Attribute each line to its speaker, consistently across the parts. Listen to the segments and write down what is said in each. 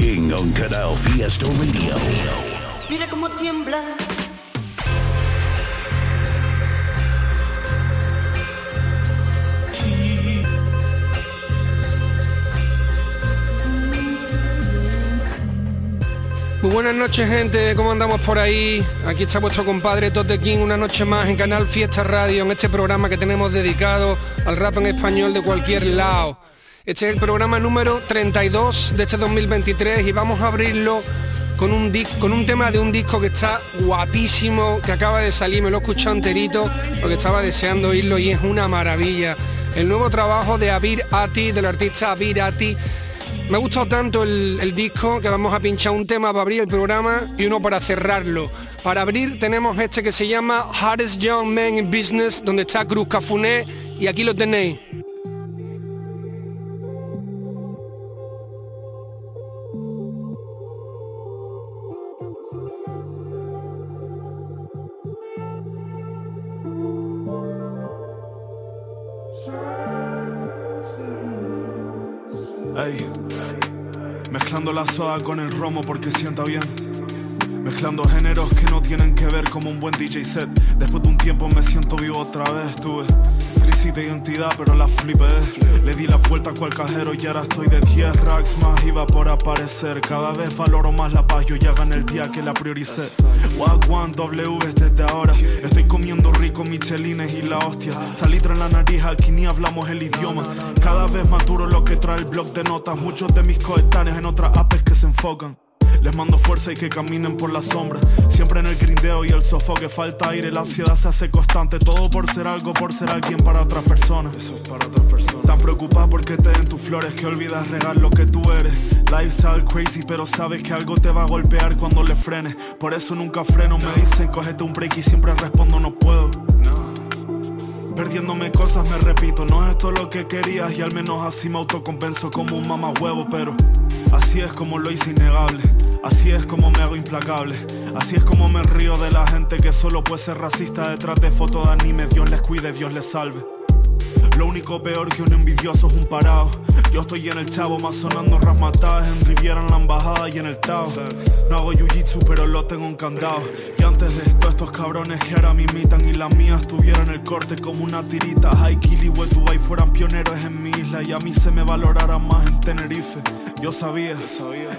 Speaker 1: King on Canal Fiesta Radio.
Speaker 2: Mira cómo tiembla.
Speaker 3: Muy buenas noches gente, ¿cómo andamos por ahí? Aquí está vuestro compadre Tote King una noche más en Canal Fiesta Radio, en este programa que tenemos dedicado al rap en español de cualquier lado. Este es el programa número 32 de este 2023 y vamos a abrirlo con un, con un tema de un disco que está guapísimo, que acaba de salir, me lo he escuchado enterito porque estaba deseando oírlo y es una maravilla. El nuevo trabajo de Abir Ati, del artista Abir Ati, me ha gustado tanto el, el disco que vamos a pinchar un tema para abrir el programa y uno para cerrarlo. Para abrir tenemos este que se llama Hardest Young Man in Business, donde está Cruz Cafuné y aquí lo tenéis.
Speaker 4: La con el romo porque sienta bien. Mezclando géneros que no tienen que ver como un buen DJ set. Después de un tiempo me siento vivo otra vez. Tuve crisis de identidad, pero la flipé. Le di la vuelta a cual cajero y ahora estoy de 10 racks más. Iba por aparecer. Cada vez valoro más la paz. Yo ya gané el día que la prioricé. Wagwan W desde ahora. Estoy comiendo rico michelines y la hostia. Salitre en la nariz, aquí ni hablamos el idioma. Cada vez más duro lo que trae el blog de notas. Muchos de mis coetáneos en otras apps que se enfocan. Les mando fuerza y que caminen por la sombra. Siempre en el grindeo y el sofoque falta aire. La ansiedad se hace constante. Todo por ser algo, por ser alguien para otras personas. Eso es para otras personas. Tan preocupada porque te den tus flores que olvidas regar lo que tú eres. Lifestyle crazy, pero sabes que algo te va a golpear cuando le frenes. Por eso nunca freno. Me dicen cógete un break y siempre respondo no puedo. Perdiéndome cosas me repito, no es esto lo que querías y al menos así me autoconvenzo como un mamá huevo, pero así es como lo hice innegable, así es como me hago implacable, así es como me río de la gente que solo puede ser racista detrás de fotos de anime, Dios les cuide, Dios les salve. Lo único peor que un envidioso es un parado. Yo estoy en el chavo más sonando rasmatadas en Riviera, en la embajada y en el Tao. No hago jiu-jitsu, pero lo tengo un candado. Y antes de esto, estos cabrones que ahora me imitan y la mía estuviera en el corte como una tirita. Haikili Dubai fueran pioneros en mi isla y a mí se me valorara más en Tenerife. Yo sabía,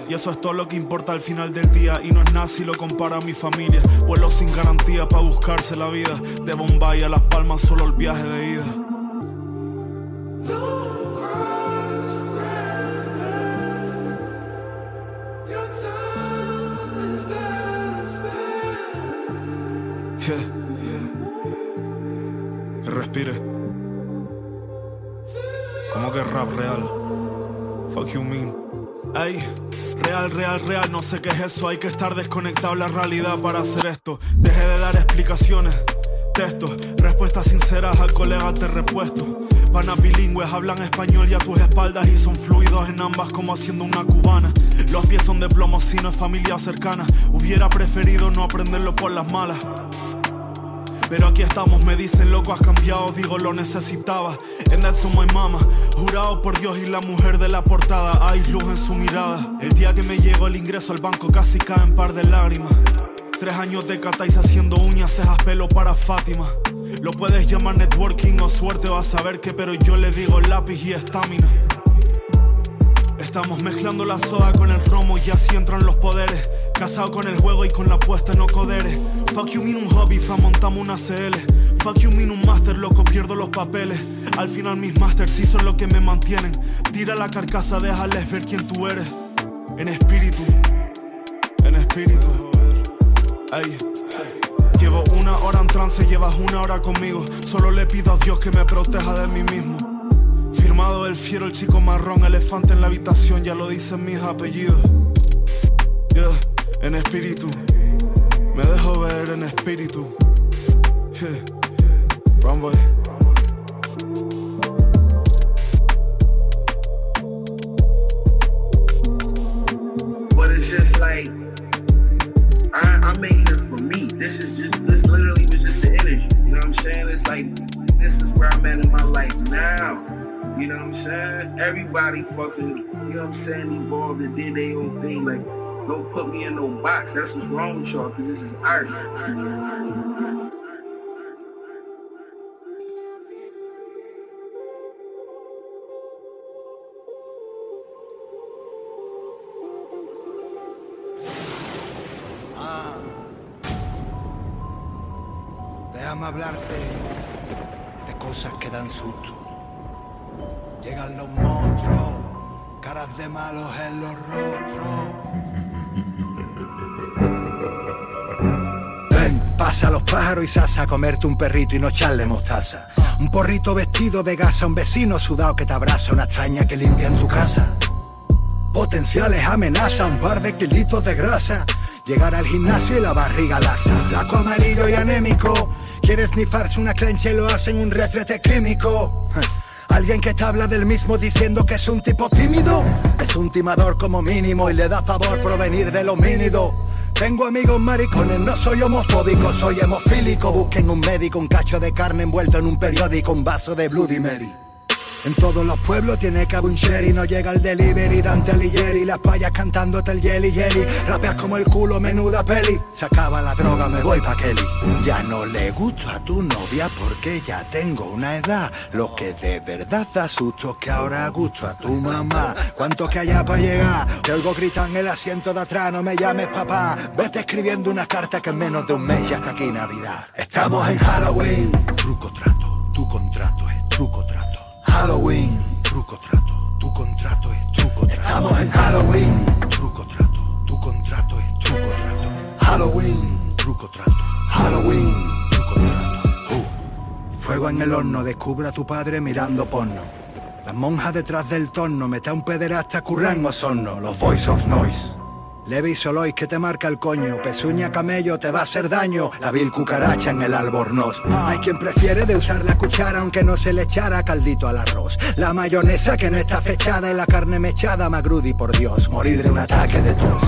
Speaker 4: y eso es todo lo que importa al final del día. Y no es nada si lo compara a mi familia. Vuelo sin garantía para buscarse la vida. De Bombay a Las Palmas, solo el viaje de ida. Respire. Como que rap real. Fuck you mean. Ey, real, real, real, no sé qué es eso. Hay que estar desconectado de la realidad para hacer esto. Deje de dar explicaciones. Texto, respuestas sinceras al colega te repuesto. Panas bilingües hablan español y a tus espaldas y son fluidos en ambas como haciendo una cubana. Los pies son de plomo si no es familia cercana. Hubiera preferido no aprenderlo por las malas. Pero aquí estamos, me dicen loco, has cambiado, digo lo necesitaba. And that's on my mama. Jurado por Dios y la mujer de la portada, hay luz en su mirada. El día que me llegó el ingreso al banco casi caen par de lágrimas. Tres años de catáis haciendo uñas, cejas, pelo para Fátima. Lo puedes llamar networking o suerte, vas a ver que, pero yo le digo lápiz y estamina. Estamos mezclando la soda con el romo y así entran los poderes. Casado con el juego y con la apuesta no coderes. Fuck you mean un hobby, fa montamos una CL. Fuck you mean un master, loco, pierdo los papeles. Al final mis masters sí son lo que me mantienen. Tira la carcasa, déjales ver quién tú eres. En espíritu, en espíritu. Ey, Llevo una hora en trance, llevas una hora conmigo. Solo le pido a Dios que me proteja de mí mismo. Firmado el fiero, el chico marrón, elefante en la habitación, ya lo dicen mis apellidos. Yeah, en espíritu, me dejo ver en espíritu. Yeah, boy.
Speaker 5: But it's like This is just this literally was just the energy. You know what I'm saying? It's like this is where I'm at in my life now. You know what I'm saying? Everybody fucking, you know what I'm saying, evolved and did their own thing. Like, don't put me in no box. That's what's wrong with y'all, because this is art.
Speaker 6: Ven, pasa a los pájaros y sasa a comerte un perrito y no echarle mostaza. Un porrito vestido de gasa, un vecino sudado que te abraza, una extraña que limpia en tu casa. Potenciales amenaza, un par de kilitos de grasa. Llegar al gimnasio y la barriga lasa. Flaco amarillo y anémico. Quieres snifarse una clencha y lo hacen un retrete químico. Alguien que te habla del mismo diciendo que es un tipo tímido. Es un timador como mínimo y le da favor provenir de lo mínido. Tengo amigos maricones, no soy homofóbico, soy hemofílico. Busquen un médico, un cacho de carne envuelto en un periódico, un vaso de Bloody Mary. En todos los pueblos tiene haber un sherry, no llega el delivery, Dante Alighieri, las payas cantándote el jelly jelly, rapeas como el culo, menuda peli, se acaba la droga, me voy pa' Kelly. Ya no le gusto a tu novia porque ya tengo una edad, lo que de verdad da susto que ahora gusto a tu mamá. ¿Cuánto que haya para llegar? Te oigo gritar en el asiento de atrás, no me llames papá, vete escribiendo una carta que en menos de un mes ya está aquí Navidad. Estamos en Halloween. Truco trato, Halloween, truco trato, tu contrato es truco trato. Estamos en Halloween, truco trato, tu contrato es truco trato. Halloween, truco trato, Halloween, truco trato. Uh. Fuego en el horno, descubre a tu padre mirando porno. Las monjas detrás del torno, mete a un pederasta curran o sorno, los voice of noise. Levi Solois que te marca el coño, pezuña camello te va a hacer daño, la vil cucaracha en el albornoz. Hay quien prefiere de usar la cuchara aunque no se le echara caldito al arroz. La mayonesa que no está fechada y la carne mechada, Magrudi por Dios, morir de un ataque de tos.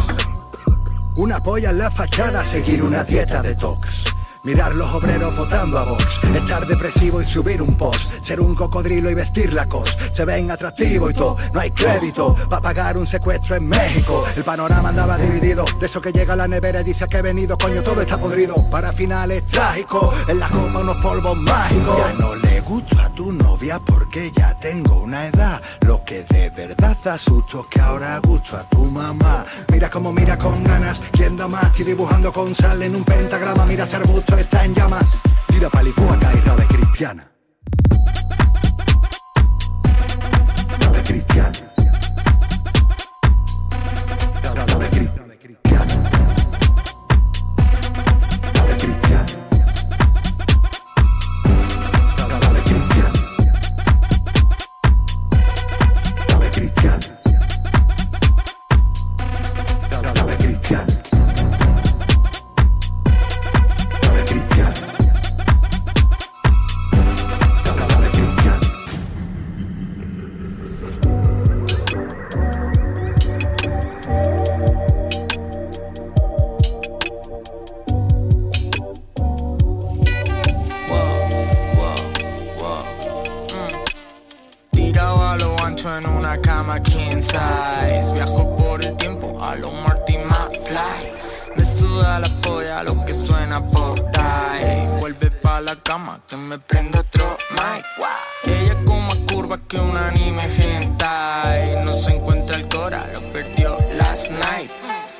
Speaker 6: Una polla en la fachada, seguir una dieta de tox. Mirar los obreros votando a Vox, estar depresivo y subir un post, ser un cocodrilo y vestir la cos, se ven atractivo y todo, no hay crédito para pagar un secuestro en México. El panorama andaba dividido, de eso que llega a la nevera y dice que he venido, coño, todo está podrido. Para finales trágicos, en la copa unos polvos mágicos. Ya no le gusto a tu novia porque ya tengo una edad, lo que de verdad da susto que ahora gusto a tu mamá. Mira como mira con ganas, quien da más, estoy dibujando con sal en un pentagrama, mira ese arbusto está en llamas. Tira palicuaca y rave cristiana. Rave cristiana.
Speaker 7: Suda la polla lo que suena por ahí Vuelve pa' la cama que me prende otro mic. Ella con más curva que un anime hentai. No se encuentra el cora, lo perdió last night.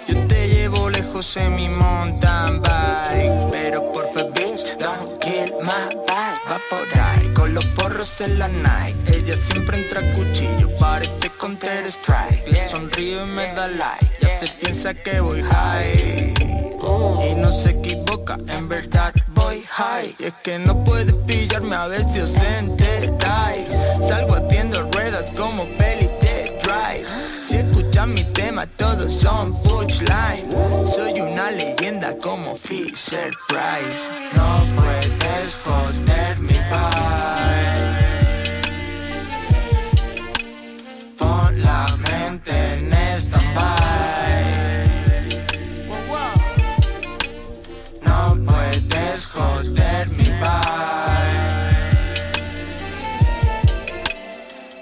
Speaker 7: Yo te llevo lejos en mi mountain bike. Pero por bitch, don't kill my vibe. Va por ahí con los porros en la night. Ella siempre entra a cuchillo, parece Counter Strike. Le sonrío y me da like, ya se piensa que voy high Y no se equivoca en verdad voy high. Es que no puedes pillarme a ver si os enteráis. Salgo haciendo ruedas como peli de drive. Si escuchan mi tema todos son punchline. Soy una leyenda como Fisher Price. No puedes joder mi paz Pon la mente puedes joder mi paz.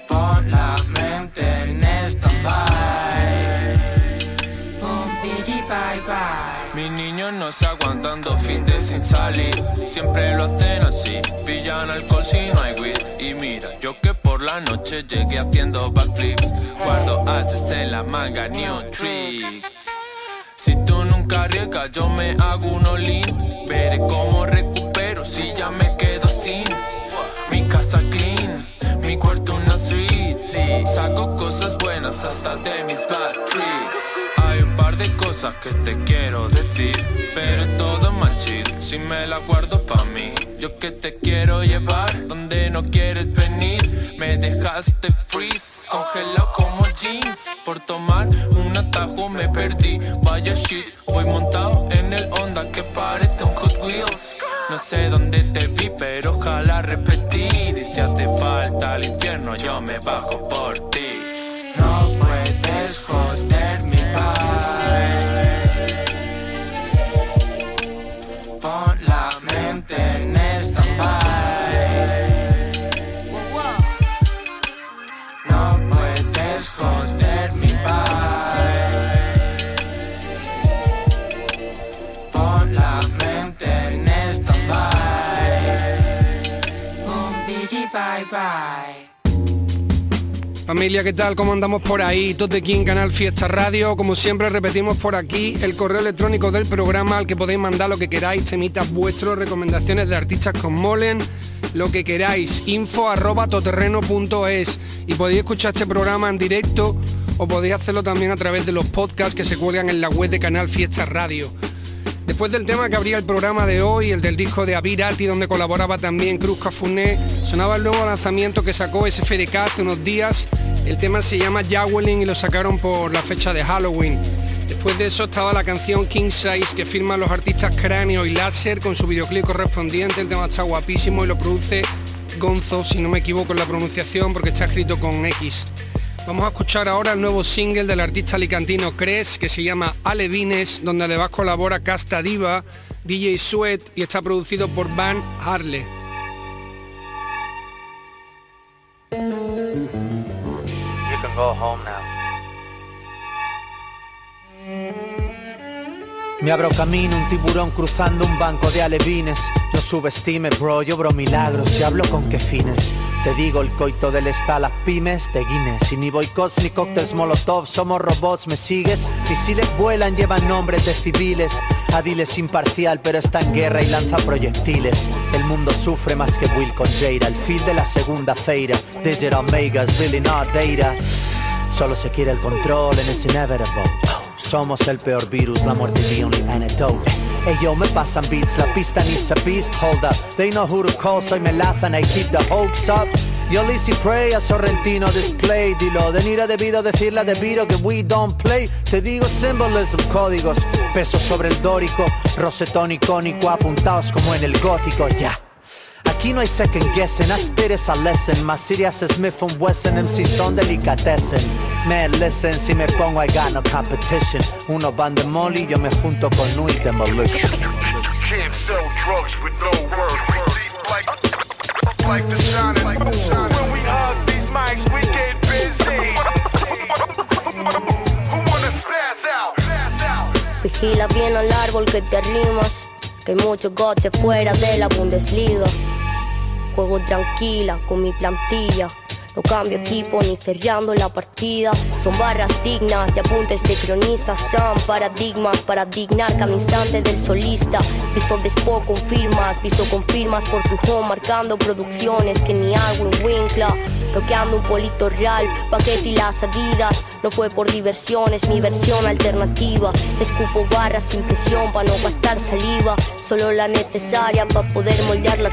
Speaker 7: Pon la mente en stand-by. Un bye bye
Speaker 8: Mis niños no se aguantan dos fines sin salir. Siempre lo hacen así. Pillan alcohol si no hay weed. Y mira, yo que por la noche llegué haciendo backflips. Guardo haces en la manga, new tricks Si tú arriesgas, yo me hago un olín Veré cómo recupero si ya me quedo sin. Mi casa clean, mi cuarto una suite. Saco cosas buenas hasta de mis bad trips Hay un par de cosas que te quiero decir Pero todo más chill si me la guardo pa' mí. Yo que te quiero llevar donde no quieres venir. Me dejaste freeze, congelado Voy montado en el Honda que parece un Hot Wheels. No sé dónde te vi pero ojalá repetir. Y si hace falta al infierno yo me bajo
Speaker 3: Familia, ¿qué tal? ¿Cómo andamos por ahí? Todos de aquí en Canal Fiesta Radio. Como siempre repetimos por aquí el correo electrónico del programa al que podéis mandar lo que queráis, temitas vuestros, recomendaciones de artistas con molen, lo que queráis, info arroba toterreno.es y podéis escuchar este programa en directo o podéis hacerlo también a través de los podcasts que se cuelgan en la web de Canal Fiesta Radio. Después del tema que abría el programa de hoy, el del disco de Avirati, donde colaboraba también Cruz Cafuné, sonaba el nuevo lanzamiento que sacó SFDK hace unos días. El tema se llama Jawelin y lo sacaron por la fecha de Halloween. Después de eso estaba la canción King Size que firman los artistas Cráneo y Láser con su videoclip correspondiente. El tema está guapísimo y lo produce Gonzo, si no me equivoco en la pronunciación, porque está escrito con X. Vamos a escuchar ahora el nuevo single del artista alicantino Cres, que se llama Alevines, donde además colabora Casta Diva, DJ Sweat y está producido por Van Harle.
Speaker 9: You can go home now. Me abro camino, un tiburón cruzando un banco de alevines. No subestimes, bro, yo bro milagros y hablo con qué fines. Te digo el coito del está las pymes de Guinness. Y ni boicots ni cócteles molotov, somos robots, ¿me sigues? Misiles vuelan, llevan nombres de civiles. Adiles imparcial, pero está en guerra y lanza proyectiles. El mundo sufre más que Will con Jada. El fin de la segunda feira. Digital Megas, really not data. Solo se quiere el control and it's inevitable. Somos el peor virus, la muerte the only antidote. Ey yo, me pasan beats, la pista needs a beast, hold up. They know who to call, soy melaza and I keep the hopes up. Yo Lizzy Pray a Sorrentino display Dilo, de Nira debido decirle debido que we don't play Te digo symbolism, códigos Peso sobre el dórico Rosetón icónico apuntados como en el gótico, ya Aquí no hay second guessing, is a lesson Más Sirius Smith and Wesson, MC son delicatessen Man, listen, si me pongo I got no competition Uno van de molly, yo me junto con Nui Demolition
Speaker 10: Can't sell drugs with no work. We deep like, like the shining. Like the shining. When we hug these mics, we get busy. Who wanna? Spaz out.
Speaker 11: Vigila bien al árbol que te arrimas, que hay muchos gotes fuera de la Bundesliga. Juego tranquila con mi plantilla. No cambio equipo ni cerrando la partida. Son barras dignas de apuntes de cronistas. Son paradigmas para dignar cada instante del solista. Visto despo confirmas, visto confirmas por tu home marcando producciones que ni Alwin Winkla. bloqueando un polito real, paquete y las adidas. No fue por diversión, es mi versión alternativa. Escupo barras sin presión para no gastar saliva, solo la necesaria para poder moldear la.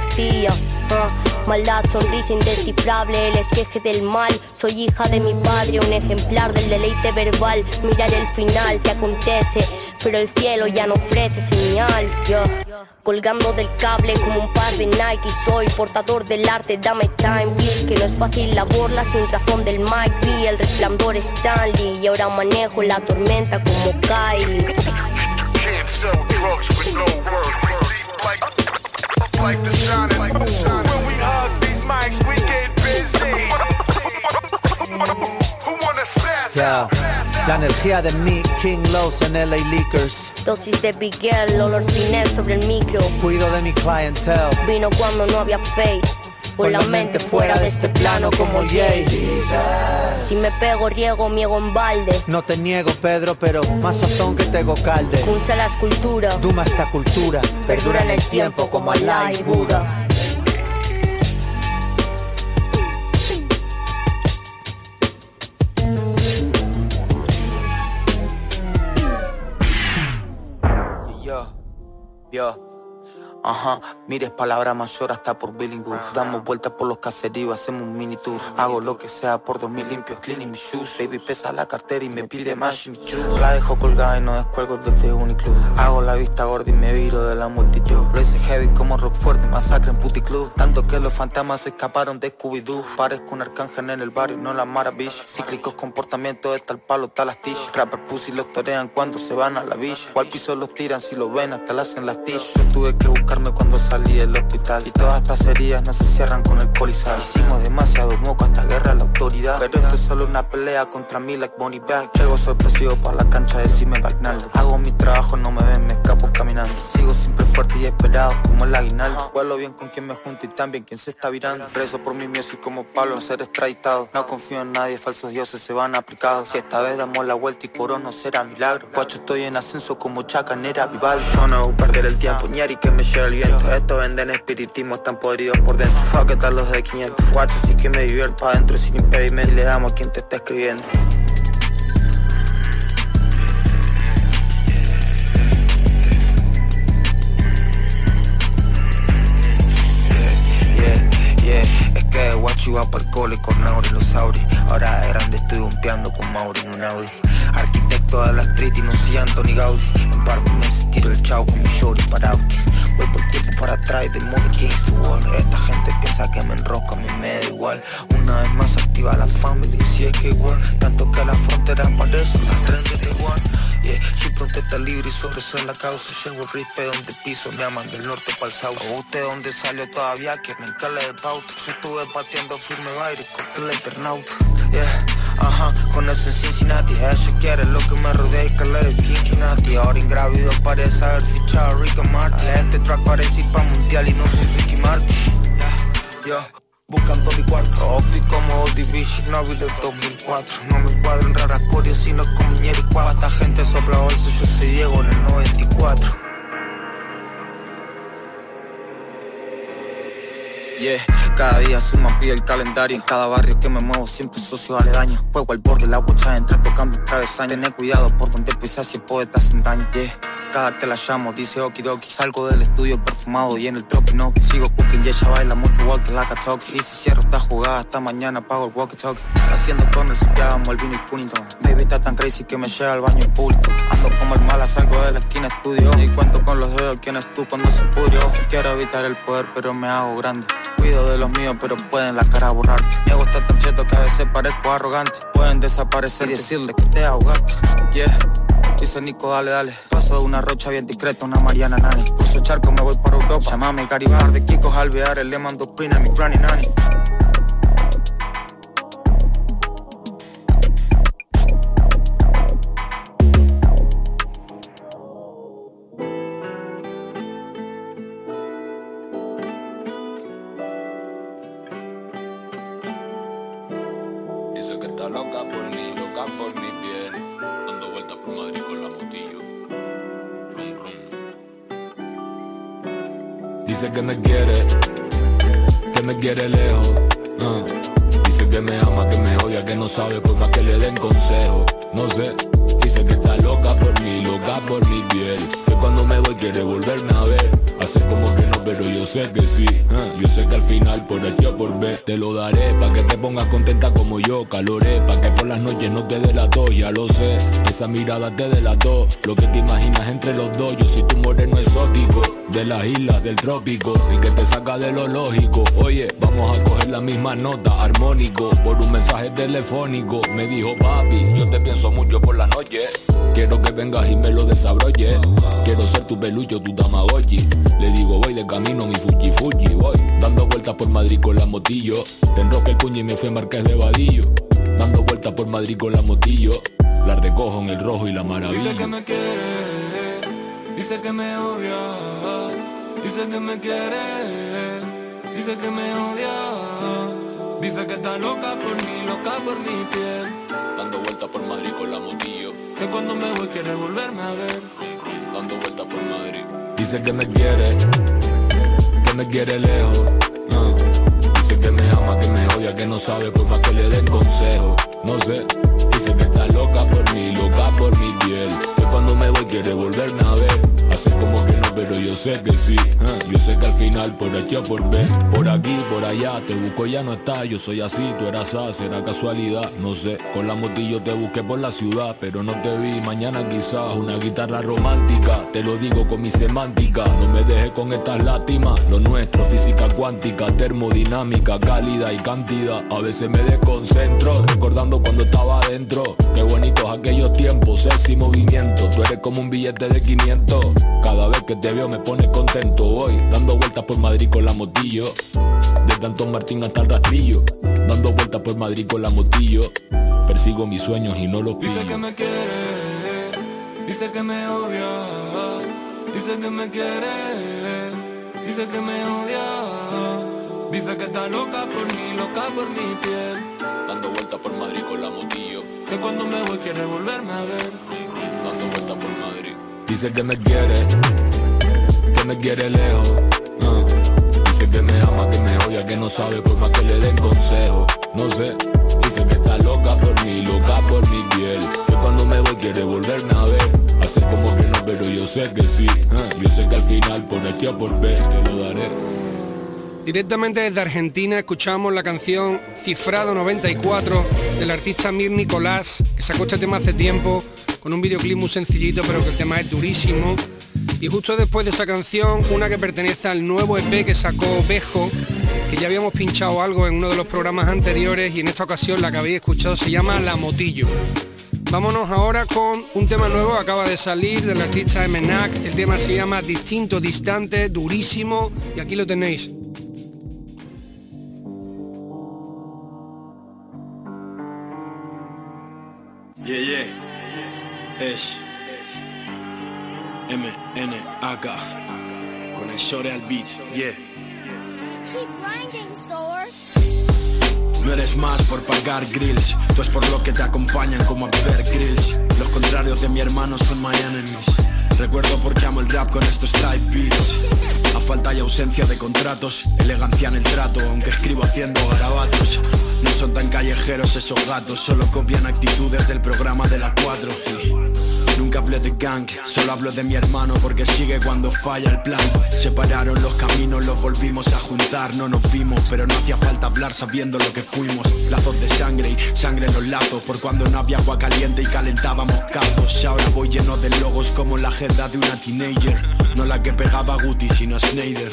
Speaker 11: Ah, maldad, sonrisa indescifrable, el esqueje del mal. Soy hija de mi padre, un ejemplar del deleite verbal. Mirar el final que acontece, pero el cielo ya no ofrece señal. Yo, colgando del cable como un par de Nike, soy portador del arte. Dame time, please, que no es fácil la borla sin razón del Mike El resplandor Stanley y ahora manejo la tormenta como Kylie.
Speaker 9: Yeah. La energía de mi King Lowe's en LA Leakers.
Speaker 11: Dosis de Miguel, olor finés sobre el micro.
Speaker 9: Cuido de mi clientele.
Speaker 11: Vino cuando no había fake. Con la mente fuera de este plano como Jay. Si me pego, riego, miego en balde.
Speaker 9: No te niego, Pedro, pero más sazón que tego calde.
Speaker 11: Punza la escultura.
Speaker 9: Duma esta cultura.
Speaker 11: Perdura en el tiempo como Allah y Buda.
Speaker 7: Yo. Ajá, mires palabra mayor hasta por Billingham Damos vueltas por los caseríos, hacemos un mini tour. Hago lo que sea por dos mil limpios, cleaning mis shoes. Baby pesa la cartera y me pide más shoes. La dejo colgada y no descuelgo desde Uniclub. Hago la vista gorda y me viro de la multitud. Lo hice heavy como rock fuerte, masacre en puti club. Tanto que los fantasmas se escaparon de Scooby-Doo. Parezco un arcángel en el barrio, no la maravilla Cíclicos comportamientos de tal palo, tal astilla. Rapper pussy los torean cuando se van a la villa. O al piso los tiran si lo ven hasta le hacen las tillas Yo tuve que buscar cuando salí del hospital. Y todas estas heridas no se cierran con el polizal. Hicimos demasiado moco hasta guerra la autoridad. Pero esto es solo una pelea contra mí like Bonnie Back Llego sorpresivo para la cancha de Cime Bagnaldo. Hago mi trabajo, no me ven, me escapo caminando. Sigo siempre fuerte y esperado como el aguinaldo. Vuelo bien con quien me junto y también quien se está virando. Preso por mi miedo como Pablo no ser extraditado. No confío en nadie, falsos dioses se van aplicados. Si esta vez damos la vuelta y corono será milagro. Guacho estoy en ascenso como chacanera Vivaldi Yo no perder el tiempo, ñari que me lleve el viento Esto venden espiritismo, están podridos por dentro. Fuck it los de 500 Guacho así que me divierto adentro sin impedimento. Y le damos a quien te está escribiendo. Es que guacho iba cole con Nauri los Auri Ahora de grande estoy bompeando con Mauri en un Audi. Arquitecto de la street y no soy Anthony Gaudi. En un par de meses tiro el chau con mi shorty para Audi. Voy por tiempo para atrás de modo against the wall. Esta gente piensa que me enrosco, a mí me da igual. Una vez más activa la family, si es que igual. Tanto que las fronteras parecen las trendes de igual. Yeah, si pronto está libre y sobre en la causa. Llevo el rispe donde piso, me aman del norte para el ¿O usted donde salió todavía? Quieren cale de pauta. Yo estuve pateando firme baile, corté el eternauta Yeah, ajá, con eso en Cincinnati. Ella quiere lo que me rodea y cale de Kinkinati Ahora ingrávido parece haber fichado a Rick Marty Este track parece ir pa' mundial y no soy Ricky Martin Buscando mi cuarto, oh, fui como Division, no vi del 2004 No me cuadro en raras corias, sino con y cuadra Esta gente sopla bolso, yo soy Diego en el 94 Yeah, cada día suma pide el calendario. En cada barrio que me muevo siempre socio aledaño. Juego al borde, la bocha entra tocando el travesaño. Tener cuidado por donde pisas si el poeta hacen daño. Yeah, cada que la llamo dice okidoki Salgo del estudio perfumado y en el tropi no Sigo cooking y ella baila mucho walkie like a talkie Y si cierro esta jugada hasta mañana pago el walkie talkie Haciendo corners ya vamos el vino y punito Baby está tan crazy que me lleva al baño público Ando como el mala, salgo de la esquina estudio Y cuento con los dedos quién es tú cuando se pudrió Quiero evitar el poder pero me hago grande Cuido de los míos, pero pueden la cara borrarte. Mi ego está tan cheto que a veces parezco arrogante. Pueden desaparecer y decirle que te ahogaste. Yeah. Dice Nico, dale, dale. Paso de una rocha bien discreta, una Mariana Nani. El charco, me voy para Europa. Llamame Garibar, de Kiko Alvear, le mando pin a mi granny nani.
Speaker 12: Sé que al final por aquí o por B te lo daré pa' que te pongas contenta como yo. Caloré pa' que por las noches no te delató, ya lo sé. Esa mirada te delató. Lo que te imaginas entre los dos, yo soy tu moreno exótico. De las islas del trópico, y que te saca de lo lógico. Oye, vamos a coger la misma nota, armónico. Por un mensaje telefónico, me dijo papi, yo te pienso mucho por la noche. Quiero que vengas y me lo desabroche. Quiero ser tu pelucho, tu tamagotchi. Le digo, voy de camino, mi fuji fuji. Voy dando vueltas por Madrid con la motillo. Te enroque el puño y me fui a Marqués de Vadillo. Dando vueltas por Madrid con la motillo. La recojo en el rojo y la maravilla.
Speaker 8: Dice que me quiere, dice que me odia, dice que me quiere, dice que me odia, dice que está loca por mí, loca por mi piel.
Speaker 12: Dando vueltas por Madrid con la motillo.
Speaker 8: Que cuando me voy quiere volverme a ver.
Speaker 12: Dando vueltas por Madrid. Dice que me quiere, que me quiere lejos. ah. Dice que me ama, que me odia, que no sabe por que le den consejo. No sé, dice que está loca por mí, loca por mi piel. Que cuando me voy quiere volverme a ver. Hace como que no, pero yo sé que sí. Yo sé que al final por aquí o por B, por aquí, por allá, te busco ya no está. Yo soy así, tú eras A, será casualidad, no sé. Con la motillo te busqué por la ciudad, pero no te vi. Mañana quizás una guitarra romántica, te lo digo con mi semántica. No me dejes con estas lástimas, lo nuestro, física cuántica, termodinámica, cálida y cantidad. A veces me desconcentro, recordando cuando estaba adentro. Qué bonitos aquellos tiempos, sexy movimiento. Tú eres como un billete de 500. Cada vez que te veo me pones contento. Voy dando vueltas por Madrid con la motillo. De Antón Martín hasta el rastrillo. Dando vueltas por Madrid con la motillo. Persigo mis sueños y no los pillo.
Speaker 8: Dice que me quiere, dice que me odia, dice que me quiere, dice que me odia, dice que está loca por mí, loca por mi piel.
Speaker 12: Dando vueltas por Madrid con la motillo.
Speaker 8: Que cuando me voy quiere volverme a ver.
Speaker 12: Dando vueltas por Madrid. Dice que me quiere, que me quiere lejos. ah. Dice que me ama, que me odia, que no sabe por más que le den consejo. No sé, dice que está loca por mí, loca por mi piel. Que cuando me voy quiere volverme a ver. Hace como que no, pero yo sé que sí. ah. Yo sé que al final por aquí o por B te lo daré.
Speaker 3: Directamente desde Argentina escuchamos la canción Cifrado 94 del artista Mir Nicolás, que sacó este tema hace tiempo, con un videoclip muy sencillito, pero que el tema es durísimo. Y justo después de esa canción, una que pertenece al nuevo EP que sacó Bejo, que ya habíamos pinchado algo en uno de los programas anteriores y en esta ocasión la que habéis escuchado se llama La Motillo. Vámonos ahora con un tema nuevo, acaba de salir del artista Emenac, el tema se llama Distinto, Distante, durísimo y aquí lo tenéis.
Speaker 13: Yeah. Es M-N-A-K. Con el Shore al beat, yeah.
Speaker 14: Keep grinding.
Speaker 13: No eres más por pagar grills, tú es por lo que te acompañan como a beber grills. Los contrarios de mi hermano son my enemies. Recuerdo porque amo el rap con estos type beats. A falta y ausencia de contratos, elegancia en el trato, aunque escribo haciendo garabatos. No son tan callejeros esos gatos, solo copian actitudes del programa de las 4. Nunca hablé de gang, solo hablo de mi hermano porque sigue cuando falla el plan. Separaron los caminos, los volvimos a juntar, no nos vimos, pero no hacía falta hablar sabiendo lo que fuimos. Lazos de sangre y sangre en los lazos, por cuando no había agua caliente y calentábamos cazos. Ahora voy lleno de logos como la agenda de una teenager, no la que pegaba a Guti sino a Snyder.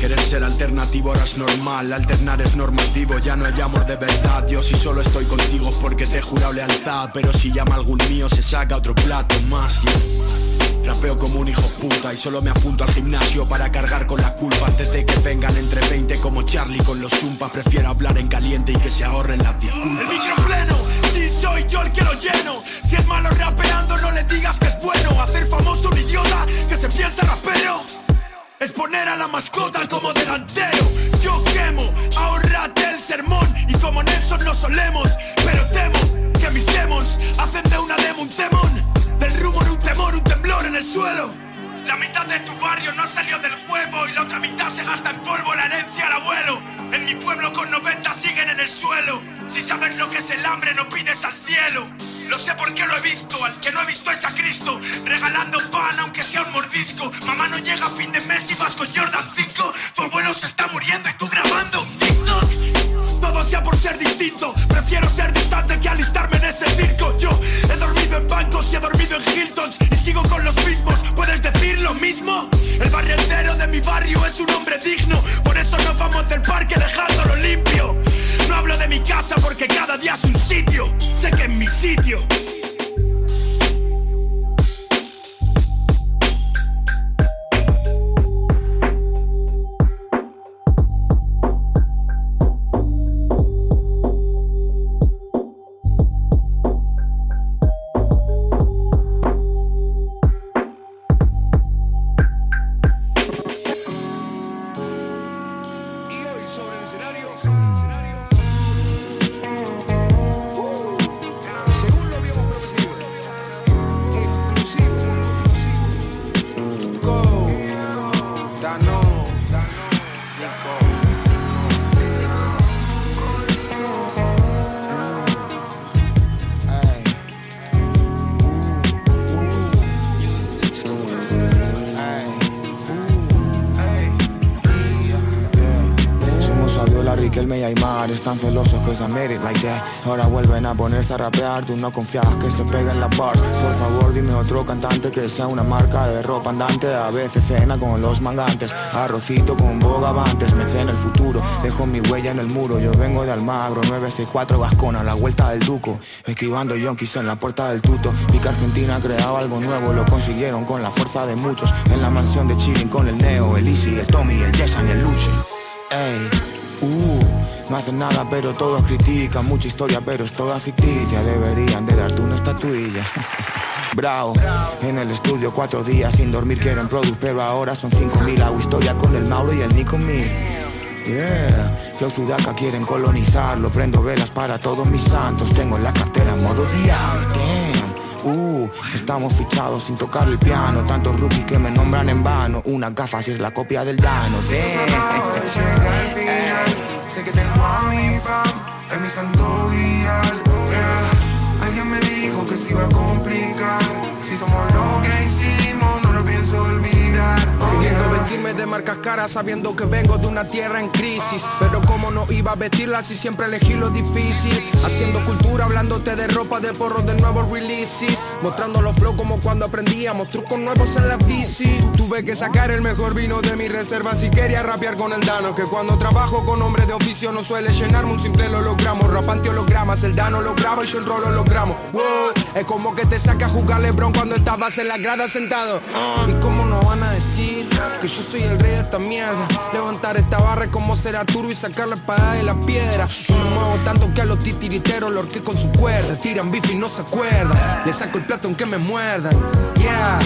Speaker 13: Querer ser alternativo ahora es normal, alternar es normativo, ya no hay amor de verdad. Yo si solo estoy contigo porque te he jurado lealtad, pero si llama algún mío se saca otro plato más. yeah. Rapeo como un hijo puta y solo me apunto al gimnasio para cargar con la culpa antes de que vengan entre 20 como Charlie con los zumpas. Prefiero hablar en caliente y que se ahorren las disculpas.
Speaker 15: El micro pleno, si soy yo el que lo lleno. Si es malo rapeando, poner la mascota como delantero. Yo quemo, ahorrate el sermón. Y como Nelson no solemos, pero temo que mis demons hacen de una demo un temón. Del rumor un temor, un temblor en el suelo. La mitad de tu barrio no salió del juego y la otra mitad se gasta en polvo la herencia al abuelo. En mi pueblo con 90 siguen en el suelo. Si sabes lo que es el hambre, no pides al cielo. Lo sé porque lo he visto, al que no he visto es
Speaker 7: están celosos que se made it like that. Ahora vuelven a ponerse a rapear, tú no confías que se peguen las bars. Por favor dime otro cantante que sea una marca de ropa andante. A veces cena con los mangantes, arrocito con bogavantes. Me cena el futuro, dejo mi huella en el muro. Yo vengo de Almagro, 964 Gascona, la vuelta del Duco. Esquivando yonkis en la puerta del tuto. Vi que Argentina creaba algo nuevo, lo consiguieron con la fuerza de muchos. En la mansión de Chilling con el Neo, el Easy, el Tommy, el Jason y el Luchi Ey, uh no hacen nada pero todos critican. Mucha historia pero es toda ficticia. Deberían de darte una estatuilla. Bravo, en el estudio cuatro días sin dormir quieren product Pero ahora son cinco mil. Hago historia con el Mauro y el Nico Mil Yeah, Flow Sudaca quieren colonizarlo. Prendo velas para todos mis santos. Tengo la cartera en modo diablo Estamos fichados sin tocar el piano Tantos rookies que me nombran en vano Una gafa si es la copia del Dano
Speaker 16: Sé que tengo a mi fam, es mi santo guial. Yeah. Alguien me dijo que se iba a complicar. Si somos lo que hicimos, no lo pienso olvidar.
Speaker 17: Oh, vestirme de marcas caras sabiendo que vengo de una tierra en crisis. Pero como no iba a vestirla si siempre elegí lo difícil. Haciendo cultura, hablándote de ropa, de porro, de nuevos releases. Mostrando los flow como cuando aprendíamos trucos nuevos en la bici. Tuve que sacar el mejor vino de mi reserva si quería rapear con el Dano. Que cuando trabajo con hombres de oficio no suele llenarme un simple hologramo. Rapante hologramas, el Dano lo graba y yo enrolo hologramo. Wow, es como que te saca a jugar Lebron cuando estabas en la grada sentado. ¿Y cómo no van a decir que yo soy el rey de esta mierda? Levantar esta barra como ser Arturo y sacar la espada de la piedra. Yo me muevo tanto que a los titiriteros lo orqué con su cuerda. Tiran bife y no se acuerdan. Le saco el plato aunque me muerdan. Yeah,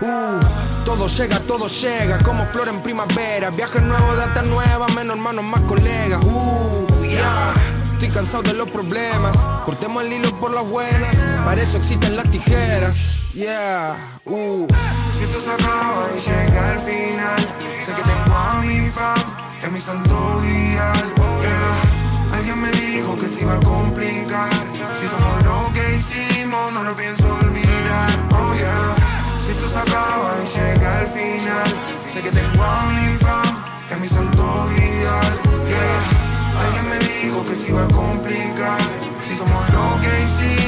Speaker 17: uh. Todo llega, todo llega, como flor en primavera. Viaje nuevo, data nueva, menos hermanos, más colegas. Uh, yeah. Estoy cansado de los problemas. Cortemos el hilo por las buenas. Para eso existen las tijeras. Yeah, uh.
Speaker 16: Si esto se acaba y llega al final, sé que tengo a mi fam, es mi santo guial. Yeah. Alguien me dijo que se iba a complicar. Si somos lo que hicimos, no lo pienso olvidar. Oh yeah. Si esto se acaba y llega al final Sé que tengo a mi fam, es mi santo guial yeah. Alguien me dijo que se iba a complicar Si somos lo que hicimos,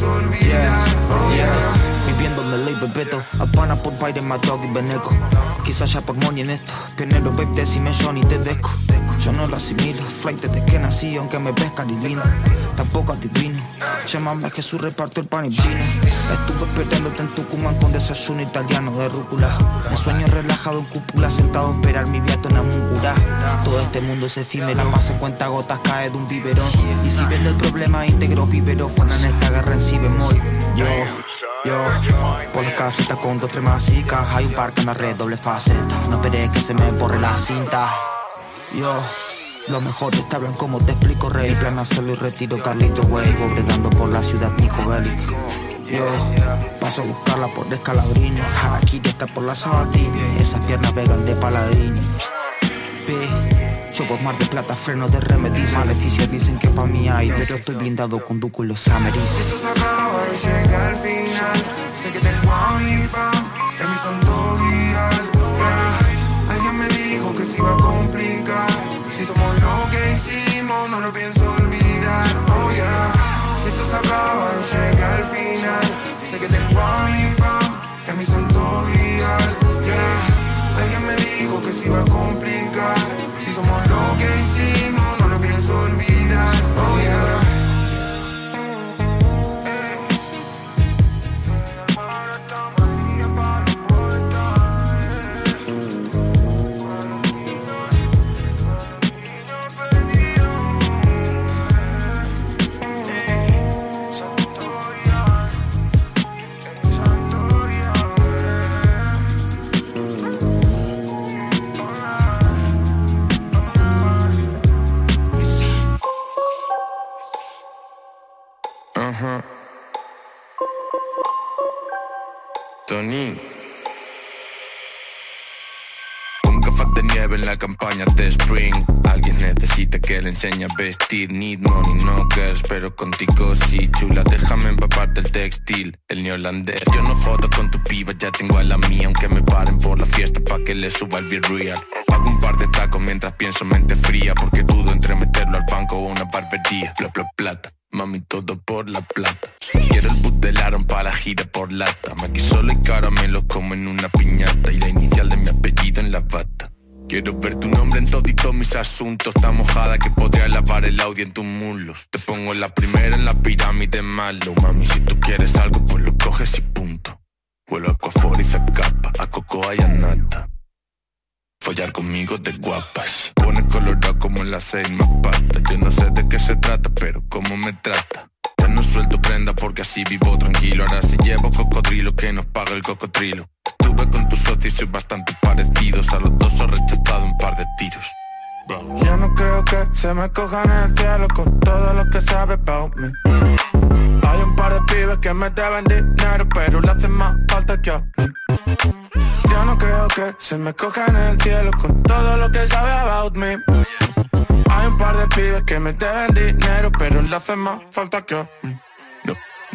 Speaker 16: no lo pienso olvidar oh, yeah.
Speaker 18: Viviendo en ley Bebeto. Apana por baile, Matog y Beneco. Quizás ya por money en esto. Pionero, babe, decime Johnny, te deco Yo no lo asimilo. Flight desde que nací, aunque me ves lindo. Tampoco adivino. Llámame Jesús, reparto el pan y vino. Estuve esperándote en Tucumán con desayuno italiano de rúcula. Me sueño relajado en cúpula Sentado a esperar mi viato en Amuncurá. Todo este mundo es efímero Más en cuenta gotas cae de un biberón. Y si ven el problema íntegro Vivero en esta guerra en si bemol. Yo yo, por las casitas con dos, tres masicas Hay un parque en la red, doble faceta. No esperes que se me borre la cinta. Yo, lo mejor te hablan como te explico, rey. Plan hacerlo y retiro, Carlito, wey Bregando por la ciudad, Nico Bellic. Yo, paso a buscarla por Descalabrino Harakiri está por la Sabatini. Esas piernas vegan de paladini. P,
Speaker 9: Somos mar de plata, freno de remedies Maleficios dicen que pa' mí hay Pero estoy blindado con Duco y los Summeries
Speaker 16: Llega al final. Sé que tengo a mi fan Es mi santo grial yeah. Alguien me dijo que se iba a complicar. Si somos lo que hicimos no lo pienso olvidar. Oh yeah. Si esto se acaba llega al final. Sé que tengo a mi fan Es mi santo grial yeah. Alguien me dijo que se iba a complicar
Speaker 19: necesita que le enseñe a vestir. Need money, no girls, pero contigo sí. Chula, déjame empaparte el textil. El neolandés. Yo no jodo con tu piba, ya tengo a la mía. Aunque me paren por la fiesta pa' que le suba el be real. Hago un par de tacos mientras pienso mente fría. Porque dudo entre meterlo al banco o una barbería. Bla, bla, plata. Mami, todo por la plata. Quiero el boot del Aaron para gira por lata. Maqui solo y caramelo como en una piñata. Y la inicial de mi apellido en la bata. Quiero ver tu nombre en toditos mis asuntos. Tan mojada que podría lavar el audio en tus muslos. Te pongo la primera en la pirámide malo. Mami, si tú quieres algo, pues lo coges y punto. Vuelo a Coafor y Zacapa, a Cocoa y a Nata. Follar conmigo de guapas. Pone colorado como en las seis más patas. Yo no sé de qué se trata, pero cómo me trata. Ya no suelto prenda porque así vivo tranquilo. Ahora sí llevo cocodrilo que nos paga el cocodrilo. Con tus socios y soy bastante parecidos. A los dos he rechazado un par de tiros.
Speaker 16: Ya no creo que se me cojan el cielo con todo lo que sabe about me. Hay un par de pibes que me deben dinero, pero le hacen más falta que a mí. Ya no creo que se me cojan el cielo con todo lo que sabe about me. Hay un par de pibes que me deben dinero, pero le hacen más falta que a mí.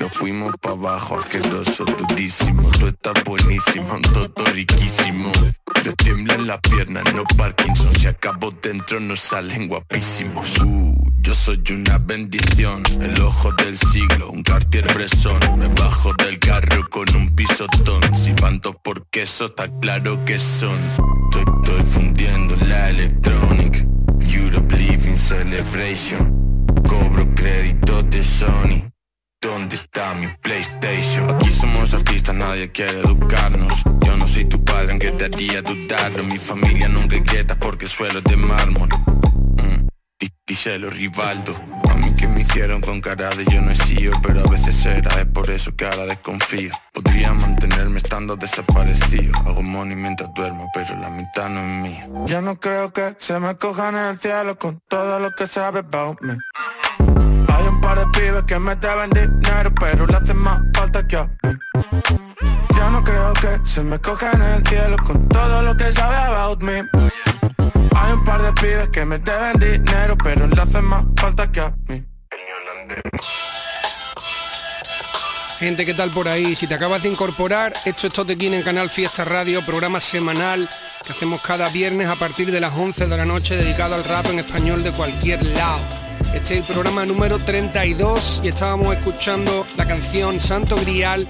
Speaker 19: Nos fuimos pa' abajo, asqueroso, durísimo. Tú estás buenísimo, un toto riquísimo. Te tiemblan las piernas, no Parkinson. Si acabo dentro, nos salen guapísimos. Uh, yo soy una bendición, el ojo del siglo, un Cartier Bresson. Me bajo del carro con un pisotón. Si van dos por queso, está claro que son. Estoy, estoy fundiendo la electronic. Europe Living Celebration. Cobro crédito de Sony. ¿Dónde está mi PlayStation? Aquí somos artistas, nadie quiere educarnos. Yo no soy tu padre, aunque te haría dudarlo. Mi familia nunca inquieta porque el suelo es de mármol. Mm, dí- Díselo, Rivaldo. A mí que me hicieron con cara de yo no he sido, pero a veces era, es por eso que ahora desconfío. Podría mantenerme estando desaparecido. Hago money mientras duermo, pero la mitad no es mía.
Speaker 16: Ya no creo que se me cojan el cielo con todo lo que sabe about me. Un par de pibes que me deben dinero, pero le hacen más falta que a mí. Ya no creo que se me cojan el cielo con todo lo que sabe about me. Hay un par de pibes que me deben dinero, pero le hacen más falta que a mí.
Speaker 3: Gente, ¿qué tal por ahí? Si te acabas de incorporar, esto es Totequín en Canal Fiesta Radio, programa semanal que hacemos cada viernes a partir de las 11 de la noche dedicado al rap en español de cualquier lado. Este es el programa número 32 y estábamos escuchando la canción Santo Grial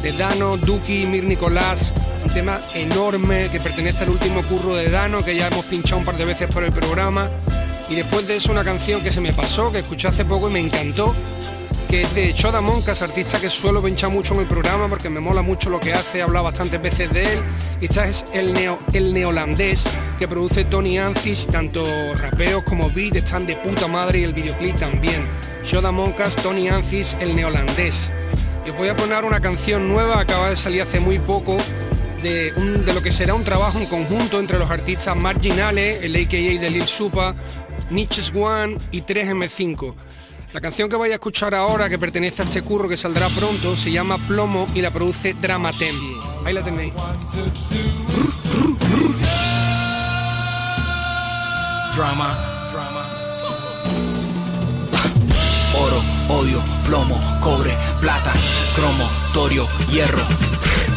Speaker 3: de Dano, Duki y Mir Nicolás, un tema enorme que pertenece al último curro de Dano que ya hemos pinchado un par de veces por el programa. Y después de eso una canción que se me pasó, que escuché hace poco y me encantó, que es de Choda Moncas, artista que suelo pinchar mucho en el programa porque me mola mucho lo que hace, he hablado bastantes veces de él. Y esta es el, neo, el neolandés que produce Tony Ancis, tanto rapeos como beat están de puta madre y el videoclip también. Choda Moncas, Tony Ancis, el neolandés. Y os voy a poner una canción nueva, acaba de salir hace muy poco, de lo que será un trabajo en conjunto entre los artistas marginales, el AKA de Lil Supa, Niches One y 3M5. La canción que vais a escuchar ahora, que pertenece a este curro que saldrá pronto, se llama Plomo y la produce Dramatem. Ahí la tenéis.
Speaker 20: Drama, Oro, odio, plomo, cobre, plata, cromo, torio, hierro,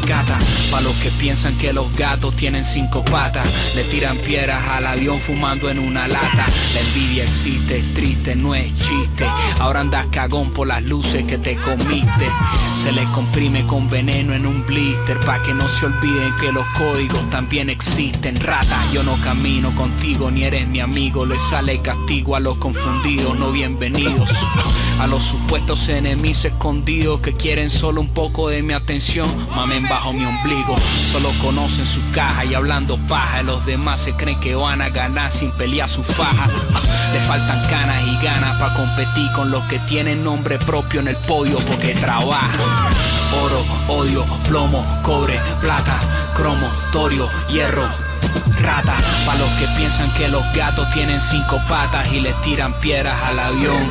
Speaker 20: gata. Pa' los que piensan que los gatos tienen cinco patas, le tiran piedras al avión fumando en una lata. La envidia existe, es triste, no es chiste. Ahora andas cagón por las luces que te comiste. Se le comprime con veneno en un blister, pa' que no se olviden que los códigos también existen. Rata, yo no camino contigo ni eres mi amigo. Le sale castigo a los confundidos, no bienvenidos. A los supuestos enemigos escondidos que quieren solo un poco de mi atención, mamen bajo mi ombligo. Solo conocen su caja y hablando paja. Los demás se creen que van a ganar sin pelear su faja. Le faltan canas y ganas para competir con los que tienen nombre propio en el podio porque trabajan. Oro, odio, plomo, cobre, plata, cromo, torio, hierro, Rata, pa' los que piensan que los gatos tienen cinco patas y les tiran piedras al avión.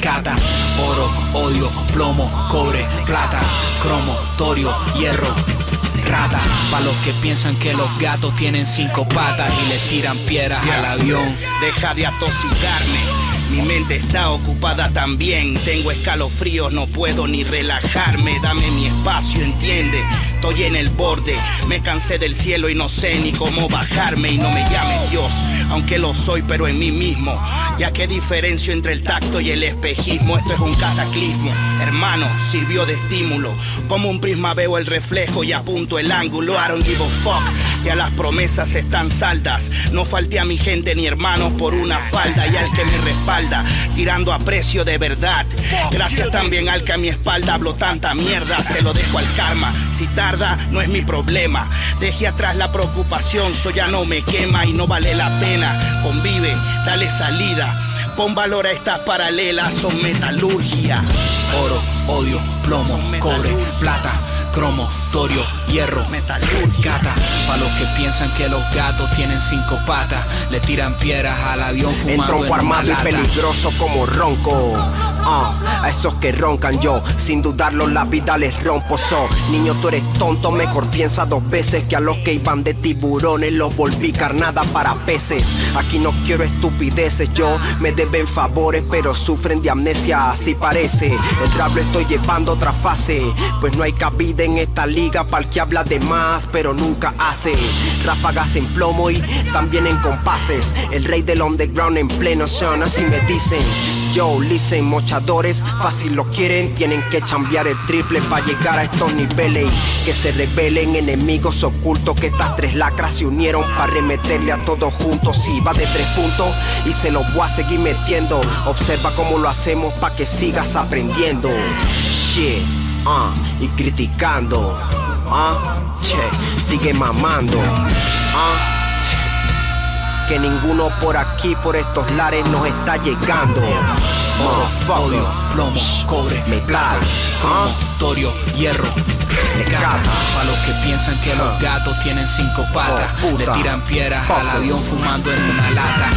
Speaker 20: Cata, oro, odio, plomo, cobre, plata, cromo, torio, hierro. Rata, pa' los que piensan que los gatos tienen cinco patas y les tiran piedras al avión.
Speaker 21: Deja de atosigarme. Mi mente está ocupada también, tengo escalofríos, no puedo ni relajarme, dame mi espacio, entiende, estoy en el borde, me cansé del cielo y no sé ni cómo bajarme y no me llame Dios, aunque lo soy pero en mí mismo, ya que diferencio entre el tacto y el espejismo, esto es un cataclismo, hermano, sirvió de estímulo, como un prisma veo el reflejo y apunto el ángulo, I don't give a fuck, ya las promesas están saldas, no falté a mi gente ni hermanos por una falda y al que me respalda tirando a precio de verdad. Gracias también al que a mi espalda habló tanta mierda, se lo dejo al karma. Si tarda, no es mi problema. Dejé atrás la preocupación, eso ya no me quema y no vale la pena. Convive, dale salida. Pon valor a estas paralelas, son metalurgia.
Speaker 20: Oro, odio, plomo, cobre, plata, cromo, torio, hierro, gata. Pa' los que piensan que los gatos tienen cinco patas, le tiran piedras al avión
Speaker 22: En
Speaker 20: fumando
Speaker 22: tronco
Speaker 20: en una
Speaker 22: armado y peligroso como ronco. Ah, a esos que roncan yo, sin dudarlo la vida les rompo. So, niño, tú eres tonto, mejor piensa dos veces que a los que iban de tiburones los volví carnada para peces. Aquí no quiero estupideces, yo me deben favores, pero sufren de amnesia, así parece. El rap lo estoy llevando otra fase, pues no hay cabida en esta liga para el que habla de más, pero nunca hace. Ráfagas en plomo y también en compases. El rey del underground en pleno son, así me dicen. Yo, listen, mochadores, fácil lo quieren, tienen que chambear el triple para llegar a estos niveles. Que se rebelen enemigos ocultos, que estas tres lacras se unieron para remeterle a todos juntos. Si va de tres puntos y se los voy a seguir metiendo. Observa cómo lo hacemos para que sigas aprendiendo. Shit, ah, y criticando. Ah, che, sigue mamando. Ah, que ninguno por aquí, por estos lares nos está llegando.
Speaker 20: Oro, odio, plomo, cobre, plata, cromo, torio, hierro, gata. Pa' los que piensan que los gatos tienen cinco patas, le tiran piedras al avión fumando en una lata.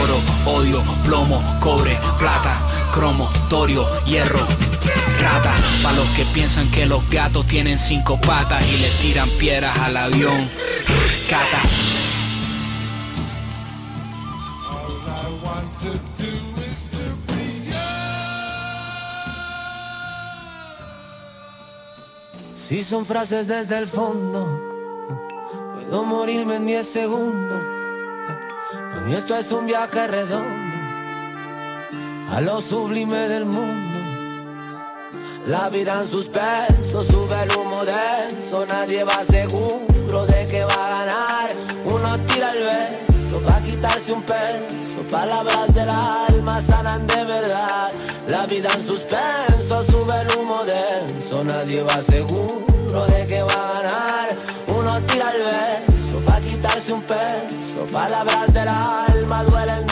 Speaker 20: Oro, odio, plomo, cobre, plata, cromo, torio, hierro, rata. Pa' los que piensan que los gatos tienen cinco patas y le tiran piedras al avión, cata.
Speaker 23: Si son frases desde el fondo, puedo morirme en 10 segundos. Para mí esto es un viaje redondo a lo sublime del mundo. La vida en suspenso, sube el humo denso, nadie va seguro de que va a ganar. Uno tira el beso para quitarse un peso, palabras del alma sanan de verdad. La vida en suspenso, sube el humo denso, nadie va seguro de que va a ganar. Uno tira el beso para quitarse un peso, palabras del alma duelen.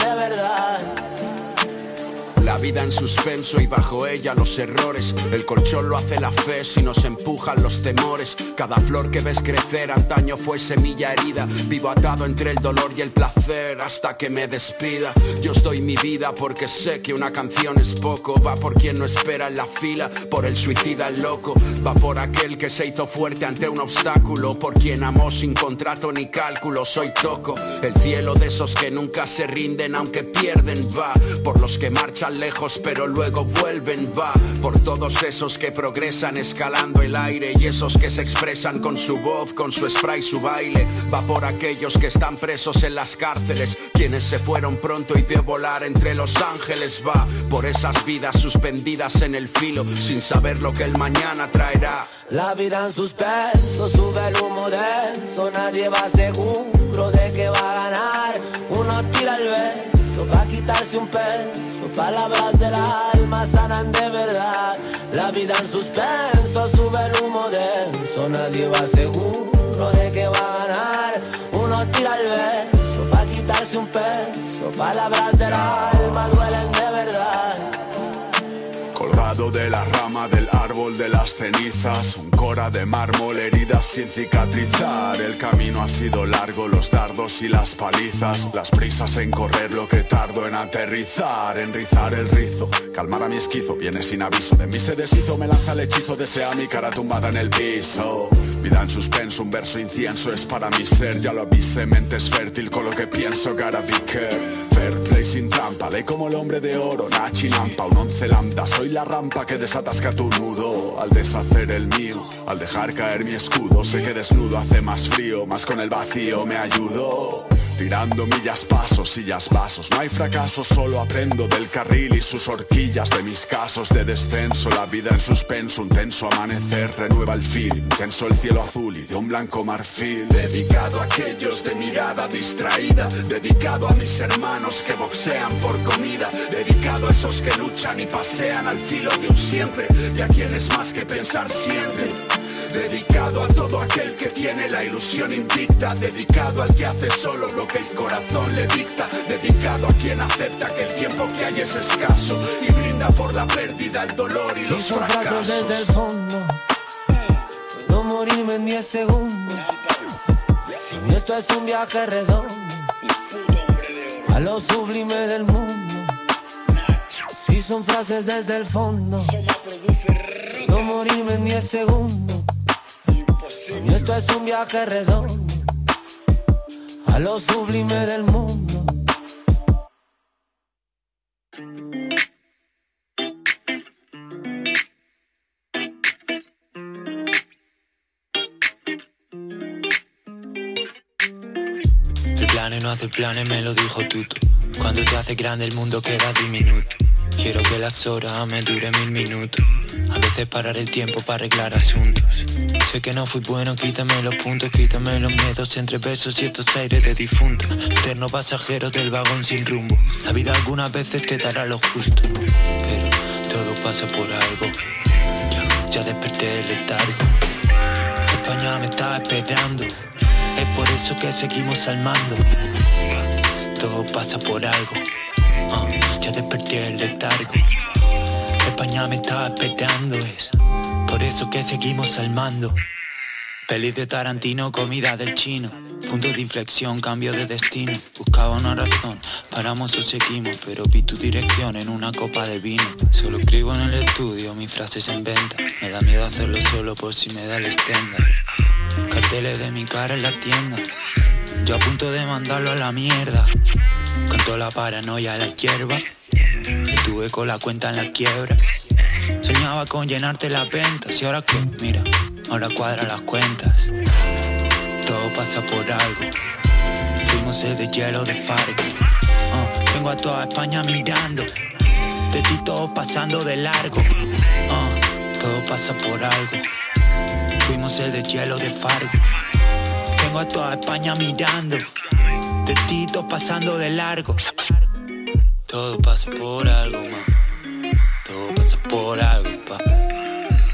Speaker 22: La
Speaker 13: vida en suspenso y bajo ella los errores. El colchón lo hace la fe si nos empujan los temores. Cada flor que ves crecer antaño fue semilla herida. Vivo atado entre el dolor y el placer hasta que me despida. Yo os doy mi vida porque sé que una canción es poco. Va por quien no espera en la fila, por el suicida loco. Va por aquel que se hizo fuerte ante un obstáculo. Por quien amó sin contrato ni cálculo. Soy toco, el cielo de esos que nunca se rinden aunque pierden. Va por los que marchan lejos pero luego vuelven. Va por todos esos que progresan escalando el aire y esos que se expresan con su voz, con su spray, su baile. Va por aquellos que están presos en las cárceles, quienes se fueron pronto y de volar entre los ángeles. Va por esas vidas suspendidas en el filo, sin saber lo que el mañana traerá.
Speaker 20: La vida en suspenso, sube el humo denso, nadie va seguro de que va a ganar. Uno tira el beso pa' quitarse un peso, palabras del alma sanan de verdad. La vida en suspenso, sube el humo denso, nadie va seguro de que va a ganar. Uno tira el beso pa' quitarse un peso, palabras del alma duelen de verdad.
Speaker 13: Colgado de la rama del de las cenizas, un cora de mármol, heridas sin cicatrizar. El camino ha sido largo, los dardos y las palizas, las prisas en correr, lo que tardo en aterrizar, en rizar el rizo, calmar a mi esquizo, viene sin aviso, de mí se deshizo, me lanza el hechizo, desea mi cara tumbada en el piso. Vida en suspenso, un verso incienso es para mi ser, ya lo avisé, mente es fértil con lo que pienso. Fair play sin trampa, ley como el hombre de oro, Nachi Lampa, un once lambda, soy la rampa que desatasca tu nudo. Al deshacer el mío, al dejar caer mi escudo Sé que desnudo hace más frío, más con el vacío me ayudo Tirando millas, pasos, sillas, vasos. No hay fracaso, solo aprendo del carril y sus horquillas De mis casos de descenso, la vida en suspenso Un tenso amanecer renueva el fil. Intenso el cielo azul y de un blanco marfil. Dedicado a aquellos de mirada distraída. Dedicado a mis hermanos que boxean por comida. Dedicado a esos que luchan y pasean al filo de un siempre. Y a quienes más que pensar sienten Dedicado a todo aquel que tiene la ilusión invicta Dedicado al que hace solo lo que el corazón le dicta Dedicado a quien acepta que el tiempo que hay es escaso Y brinda por la pérdida, el dolor y los
Speaker 20: Si son frases
Speaker 13: fracasos
Speaker 20: desde el fondo, puedo morirme en 10 segundos. Y esto es un viaje redondo a lo sublime del mundo. Si son frases desde el fondo, puedo morirme en 10 segundos. Esto es un viaje redondo a lo sublime del mundo.
Speaker 24: El plan no hace planes, me lo dijo Tuto. Cuando te hace grande el mundo queda diminuto. Quiero que las horas me duren mil minutos. A veces parar el tiempo para arreglar asuntos. Sé que no fui bueno, quítame los puntos, quítame los miedos entre besos y estos aires de difunto. Eterno pasajero del vagón sin rumbo. La vida algunas veces te dará lo justo. Pero todo pasa por algo. Ya, desperté del letargo. España me está esperando. Es por eso que seguimos al mando. Todo pasa por algo. Ah, desperté el letargo. España me está esperando. Es por eso que seguimos al mando. Peli de Tarantino, comida del chino. Punto de inflexión, cambio de destino. Buscaba una razón, paramos o seguimos. Pero vi tu dirección en una copa de vino. Solo escribo en el estudio, mis frases en venta. Me da miedo hacerlo solo por si me da el estándar. Carteles de mi cara en la tienda. Yo a punto de mandarlo a la mierda. Con la paranoia la hierba. Estuve con la cuenta en la quiebra. Soñaba con llenarte las ventas. Y ahora que, mira, ahora cuadra las cuentas. Todo pasa por algo. Fuimos el de hielo de Fargo. Ah, tengo a toda España mirando. De ti todo pasando de largo. Ah, todo pasa por algo. Fuimos el de hielo de Fargo. Tengo a toda España mirando minutitos pasando de largo. Todo pasa por algo, ma. Todo pasa por algo, pa.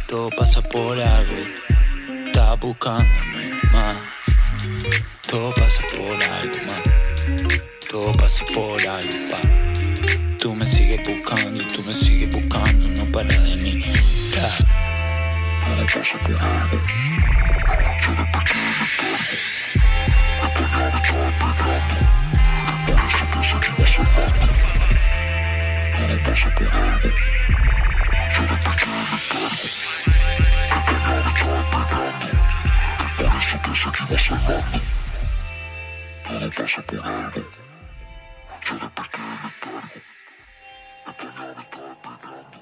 Speaker 24: Todo pasa por algo. Está buscándome, ma. Todo pasa por algo, ma. Todo pasa por algo, pa. Tú me sigues buscando, tú me sigues buscando, no para de mí. Todo pasa por algo. Todo pasa por algo. seguiré salvando. Yo de me cargo. He pegado, estaba pegando. Y por me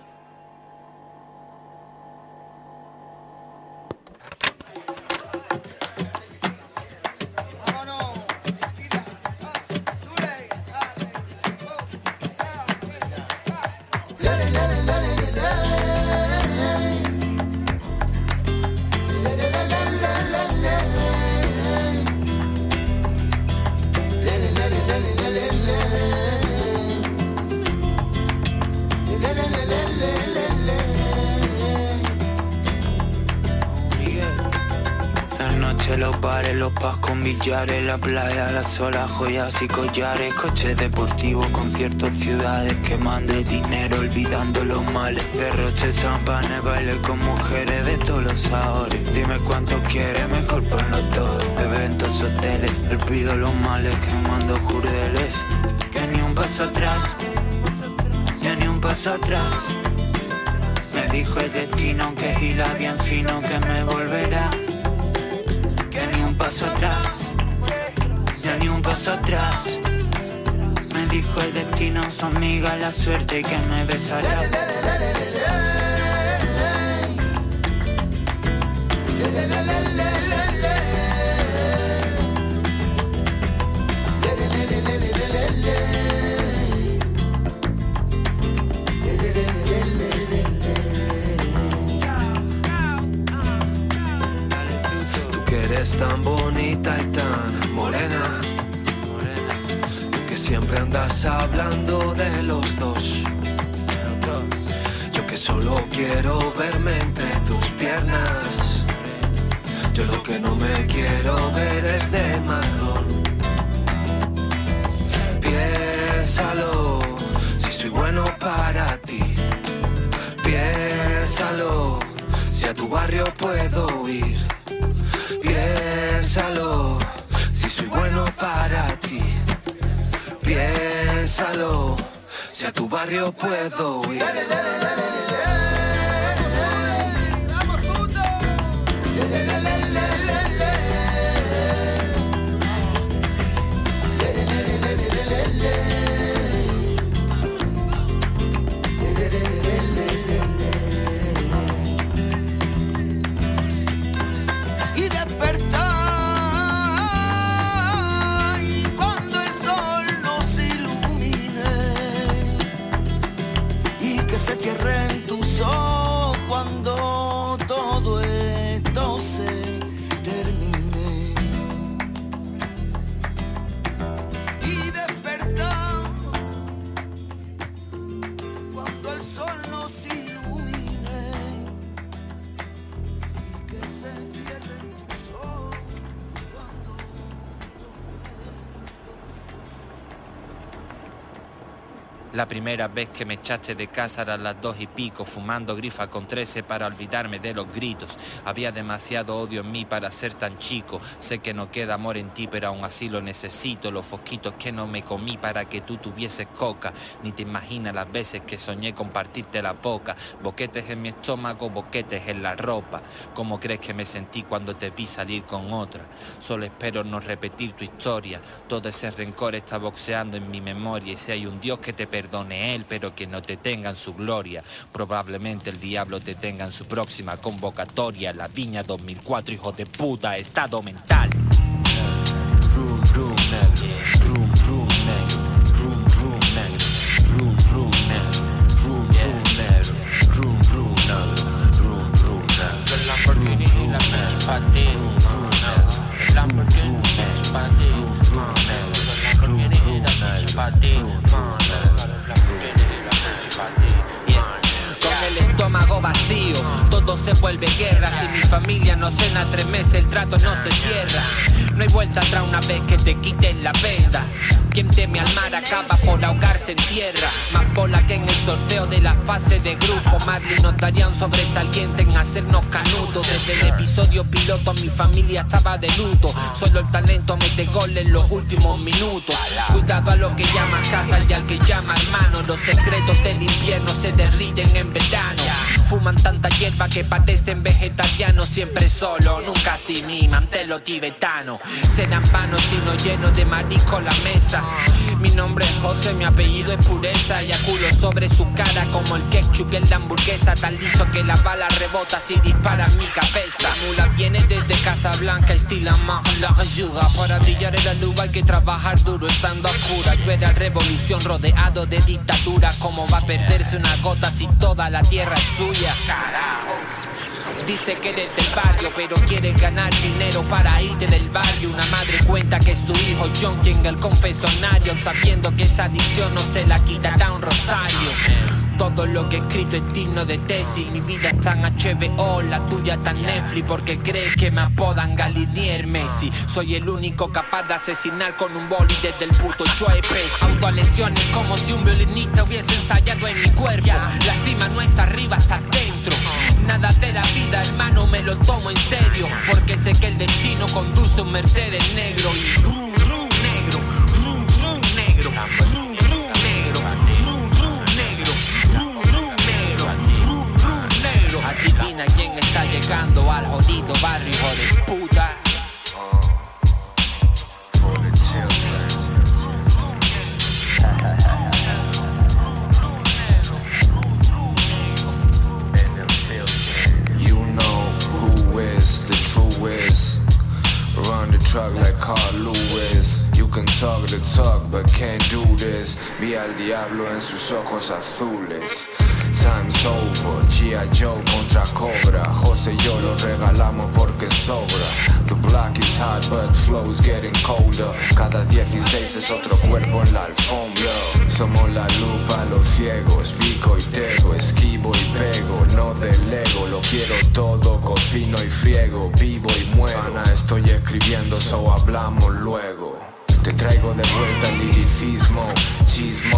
Speaker 24: en la playa, las olas, joyas y collares, coches deportivos, conciertos, ciudades quemando dinero, olvidando los males. Derroche, champanes, baile con mujeres de todos los sabores. Dime cuánto quieres, mejor ponlo todo. Eventos, hoteles, olvido los males, quemando jurdeles. Que ni un paso atrás, ya ni un paso atrás. Me dijo el destino que gila bien fino que me volverá. Que ni un paso atrás ni un paso atrás. Me dijo el destino, su amiga, la suerte que me besará.
Speaker 25: Tan bonita y tan morena Siempre andas hablando de los dos. Yo que solo quiero verme entre tus piernas. Yo lo que no me quiero ver es de marrón. Piénsalo, si soy bueno para ti. Piénsalo, si a tu barrio puedo ir. A tu barrio puedo ir.
Speaker 26: La primera vez que me echaste de casa eran las dos y pico, fumando grifa con trece para olvidarme de los gritos. Había demasiado odio en mí para ser tan chico. Sé que no queda amor en ti, pero aún así lo necesito. Los fosquitos que no me comí para que tú tuvieses coca. Ni te imaginas las veces que soñé compartirte la boca. Boquetes en mi estómago, boquetes en la ropa. ¿Cómo crees que me sentí cuando te vi salir con otra? Solo espero no repetir tu historia. Todo ese rencor está boxeando en mi memoria. Y si hay un Dios que te perdone, perdone él, pero que no te tenga en su gloria. Probablemente el diablo te tenga en su próxima convocatoria. La viña 2004, hijo de puta, estado mental. Sobresaliente en hacernos canudos. Desde el episodio piloto mi familia estaba de luto. Solo el talento mete gol en los últimos minutos. Cuidado a lo que llama casa y al que llama hermano. Los secretos del invierno se derriten en verano. Fuman tanta hierba que padecen vegetarianos siempre solo, nunca sin mi mantelo tibetano. Serán vanos sino lleno de marisco la mesa. Mi nombre es José, mi apellido es pureza. Y culo sobre su cara como el ketchup en la hamburguesa. Tan listo que la bala rebota si dispara mi cabeza. Mula viene desde Casablanca, estila más la ayuda. Para brillar la luz hay que trabajar duro estando a cura. Yo era revolución rodeado de dictadura. ¿Cómo va a perderse una gota si toda la tierra es suya? Carajo. Dice que eres del barrio, pero quiere ganar dinero para irte del barrio. Una madre cuenta que su hijo John llega al confesionario, sabiendo que esa adicción no se la quitará un rosario. Todo lo que he escrito es digno de tesis Mi vida es tan HBO, la tuya tan Netflix Porque crees que me apodan Galinier Messi Soy el único capaz de asesinar con un boli desde el puto Pesci Autolesiones como si un violinista hubiese ensayado en mi cuerpo La cima no está arriba, está dentro Nada de la vida, hermano, me lo tomo en serio Porque sé que el destino conduce un Mercedes negro y negro, negro, Adivina quién está llegando al jodido barrio, hijo de puta.
Speaker 27: Truck like Carl Lewis. You can talk the talk, but can't do this. Vi al diablo en sus ojos azules. Time's over, G.I. Joe contra Cobra. José y yo lo regalamos porque sobra. The black is hot, but flow's getting colder. Cada 16 es otro cuerpo en la alfombra. Somos la lupa, los ciegos, pico y tego, esquivo y pego. No delego, lo quiero todo, cocino y friego, vivo y muero. Ana, estoy escribiendo, so hablamos luego. Te traigo de vuelta el liricismo, chismo.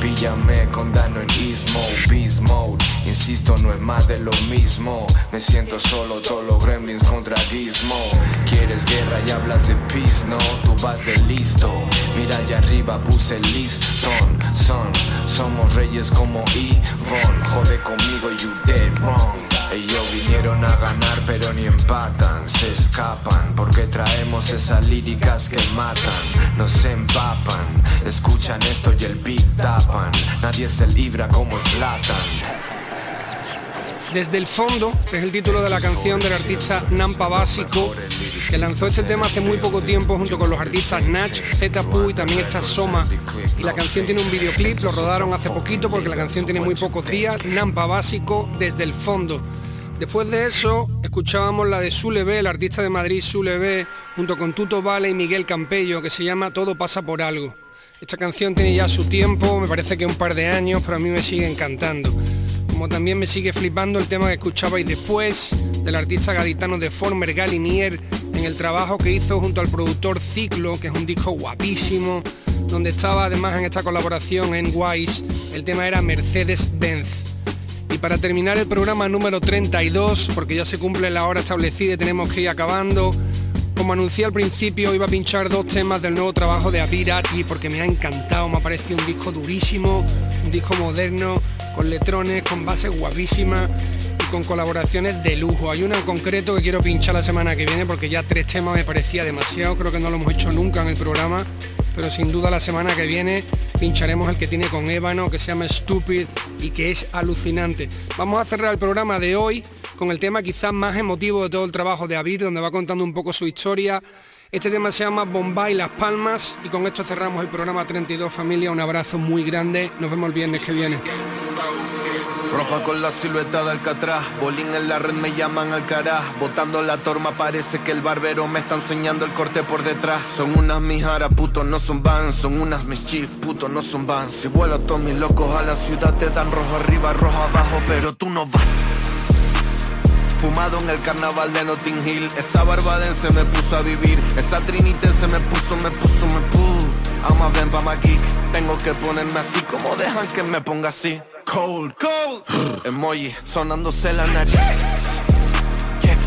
Speaker 27: Píllame con Dano en Ismo, Beast Mode. Insisto, no es más de lo mismo. Me siento solo, todos los gremlins contra Gizmo. Quieres guerra y hablas de peace, no Tú vas de listo. Mira allá arriba, puse listón Son, somos reyes como Yvonne. Jode conmigo, you dead wrong ellos vinieron a ganar pero ni empatan, se escapan porque traemos esas líricas que matan, nos empapan, escuchan esto y el beat tapan, nadie se libra como Slatan.
Speaker 3: Desde el fondo es el título de la canción del artista Nampa Básico, que lanzó este tema hace muy poco tiempo junto con los artistas Natch, Zetapu y también está Soma. Y la canción tiene un videoclip, lo rodaron hace poquito porque la canción tiene muy pocos días, Nampa Básico, desde el fondo. Después de eso, escuchábamos la de Sule B, el artista de Madrid Sule B, junto con Tuto Vale y Miguel Campello, que se llama Todo pasa por algo. Esta canción tiene ya su tiempo, me parece que un par de años, pero a mí me sigue encantando. Como también me sigue flipando el tema que escuchabais después del artista gaditano de Former Galinier en el trabajo que hizo junto al productor Ciclo, que es un disco guapísimo, donde estaba además en esta colaboración en Wise, el tema era Mercedes-Benz. Y para terminar el programa número 32, porque ya se cumple la hora establecida y tenemos que ir acabando, como anuncié al principio, iba a pinchar dos temas del nuevo trabajo de Abirati porque me ha encantado, me ha parecido un disco durísimo, un disco moderno, con letrones, con bases guapísimas y con colaboraciones de lujo. Hay una en concreto que quiero pinchar la semana que viene porque ya tres temas me parecía demasiado, creo que no lo hemos hecho nunca en el programa, pero sin duda la semana que viene pincharemos el que tiene con Ébano, que se llama Stupid y que es alucinante. Vamos a cerrar el programa de hoy con el tema quizás más emotivo de todo el trabajo de Abir, donde va contando un poco su historia. Este tema se llama Bombay Las Palmas y con esto cerramos el programa 32 familia. Un abrazo muy grande. Nos vemos el viernes que viene.
Speaker 28: Ropa con la silueta de Alcatraz, bolín en la red me llaman al caraj, botando la torma parece que el barbero me está enseñando el corte por detrás. Son unas mijaras, puto, no son vans, son unas mischief, puto, no son vans. Si vuelo todos mis locos a la ciudad te dan rojo arriba, rojo abajo, pero tú no vas. Fumado en el carnaval de Notting Hill, esa barbadense me puso a vivir, esa trinitense me puso, me puso, me puso. Ama ven pa' geek Tengo que ponerme así. Como dejan que me ponga así Cold, cold. Emoji sonándose la nariz.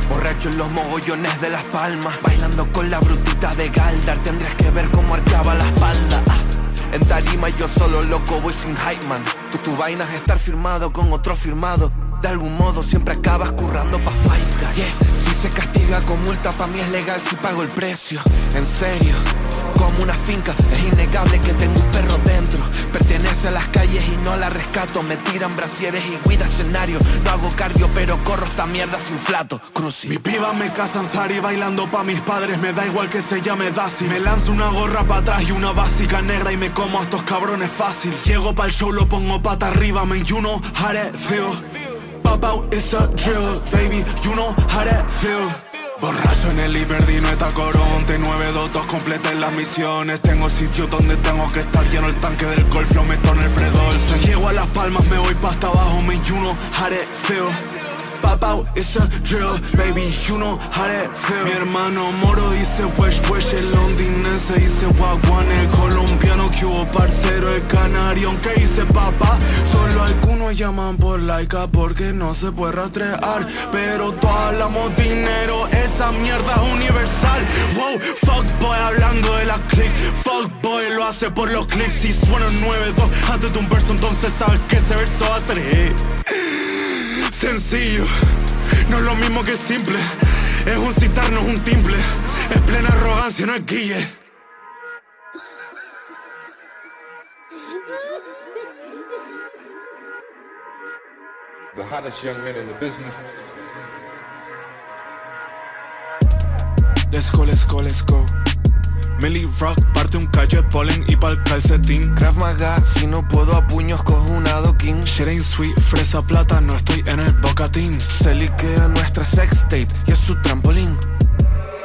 Speaker 28: Borracho en los mogollones de las palmas. Bailando con la brutita de Galdar. Tendrías que ver cómo arqueaba la espalda. Ah, En tarima yo solo loco voy sin hype man. Tu, tu vaina es estar firmado con otro firmado de algún modo siempre acabas currando pa' Five Guys. Si se castiga con multa pa' mí es legal si pago el precio. En serio como una finca Es innegable que tengo un perro dentro. Pertenece a las calles y no la rescato. Me tiran brasieres y cuida escenario. No hago cardio pero corro esta mierda sin flato. Cruci.
Speaker 4: Mi piba me casan Sari bailando pa' mis padres. Me da igual que se llame Dasi Me lanzo una gorra pa' atrás y una básica negra Y me como a estos cabrones fácil. Llego el show, lo pongo pata arriba Me you know how it's a drill, baby, you know how that feel. Borracho en el Iberdino, está coronte Nueve dotos, completen las misiones. Tengo sitio donde tengo que estar Lleno el tanque del golf, lo meto en el Fredolsen Llego a Las Palmas, me voy pa' hasta abajo Me you know how that feel pop out, it's a drill, baby, you know how that feel. Mi hermano Moro dice wesh wesh, el londinense dice wagwan, el colombiano que hubo parcero, el canario, aunque dice papá. Solo algunos llaman por laica porque no se puede rastrear, pero todos hablamos dinero, esa mierda es universal. Wow, fuck boy, hablando de la click, fuck boy lo hace por los clics, si suena 9-2 antes de un verso, entonces sabes que ese verso va a ser hit sencillo, no es lo mismo que simple. Es un citarnos un timple, es plena arrogancia, no es guille.
Speaker 29: The hottest young men in the business.
Speaker 4: Let's go, let's go, let's go. Millie Rock parte un callo de polen y pa'l calcetín.
Speaker 28: Krav Maga, si no puedo a puños cojo un adoquín.
Speaker 4: Shit ain't sweet, fresa plata, no estoy en el bocatín.
Speaker 28: Se liquea nuestra sex tape y es su trampolín.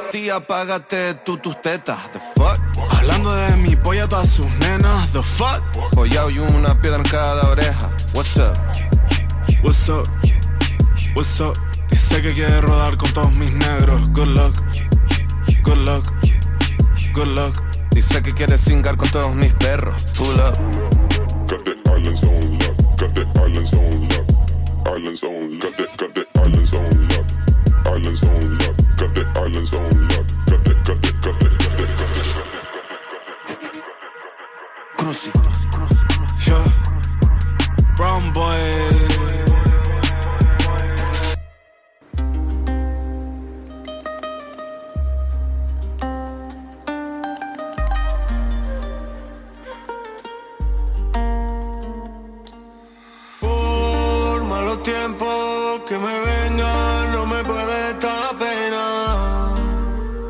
Speaker 28: Tía, apágate tú tus tetas, the fuck
Speaker 4: Hablando de mi polla todas sus nenas, the fuck
Speaker 28: Pollao y una piedra en cada oreja, what's up
Speaker 4: What's up, what's up Dice que quiere rodar con todos mis negros, good luck, good luck good luck.
Speaker 28: Dice que quiere singar con todos mis perros. Pull up.
Speaker 29: Got the islands on lock. Got the islands on lock. Islands on. Got got islands on lock. Islands on lock. Got the islands on lock. Got the, got the, got the, got the, got the.
Speaker 28: Cruci.
Speaker 4: Yeah. Brown boy.
Speaker 23: Que me venga, no me puede esta pena.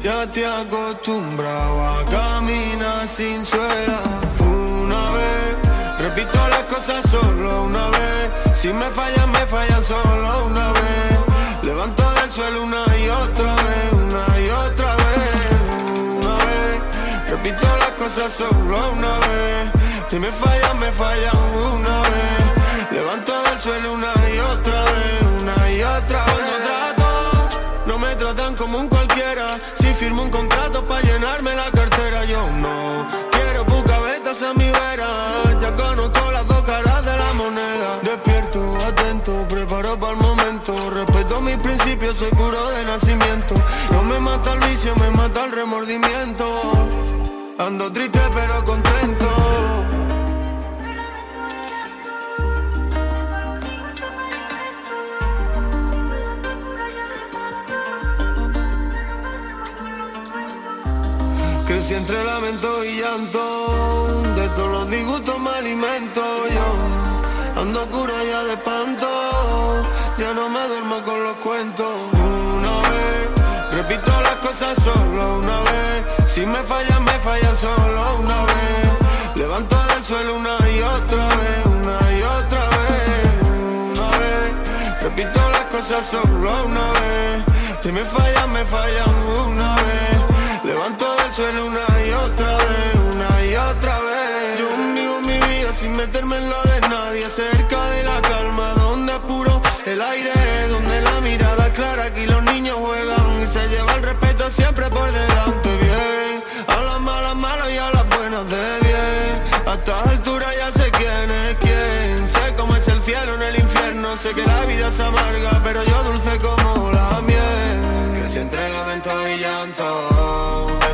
Speaker 23: Ya te acostumbrado a caminar sin suela. Una vez, repito las cosas solo una vez. Si me fallan, me fallan solo una vez. Levanto del suelo una y otra vez, una y otra vez. Una vez, repito las cosas solo una vez. Si me fallan, me fallan una vez. Levanto del suelo una y otra vez y otra vez. trato, no me tratan como un cualquiera. Si firmo un contrato para llenarme la cartera, yo no quiero bucabetas a mi vera. Ya conozco las dos caras de la moneda. Despierto, atento, preparo para el momento. Respeto mis principios, soy puro de nacimiento. No me mata el vicio, me mata el remordimiento. Ando triste pero contento. Si entre lamento y llanto, de todos los disgustos me alimento yo. Ando cura ya de espanto, ya no me duermo con los cuentos. Una vez, repito las cosas solo una vez. Si me fallan, me fallan solo una vez. Levanto del suelo una y otra vez, una y otra vez. Una vez, repito las cosas solo una vez. Si me fallan, me fallan una vez. Levanto del suelo una y otra vez, una y otra vez. Yo vivo mi vida sin meterme en la de nadie, cerca de la calma, donde apuro el aire, donde la mirada clara, aquí los niños juegan y se lleva el respeto siempre por delante, bien. A las malas, malas y a las buenas de bien. A estas alturas ya sé quién es quién, sé cómo es el cielo en el infierno, sé que la vida es amarga, pero yo dulce como la miel. Si entre lamento y llanto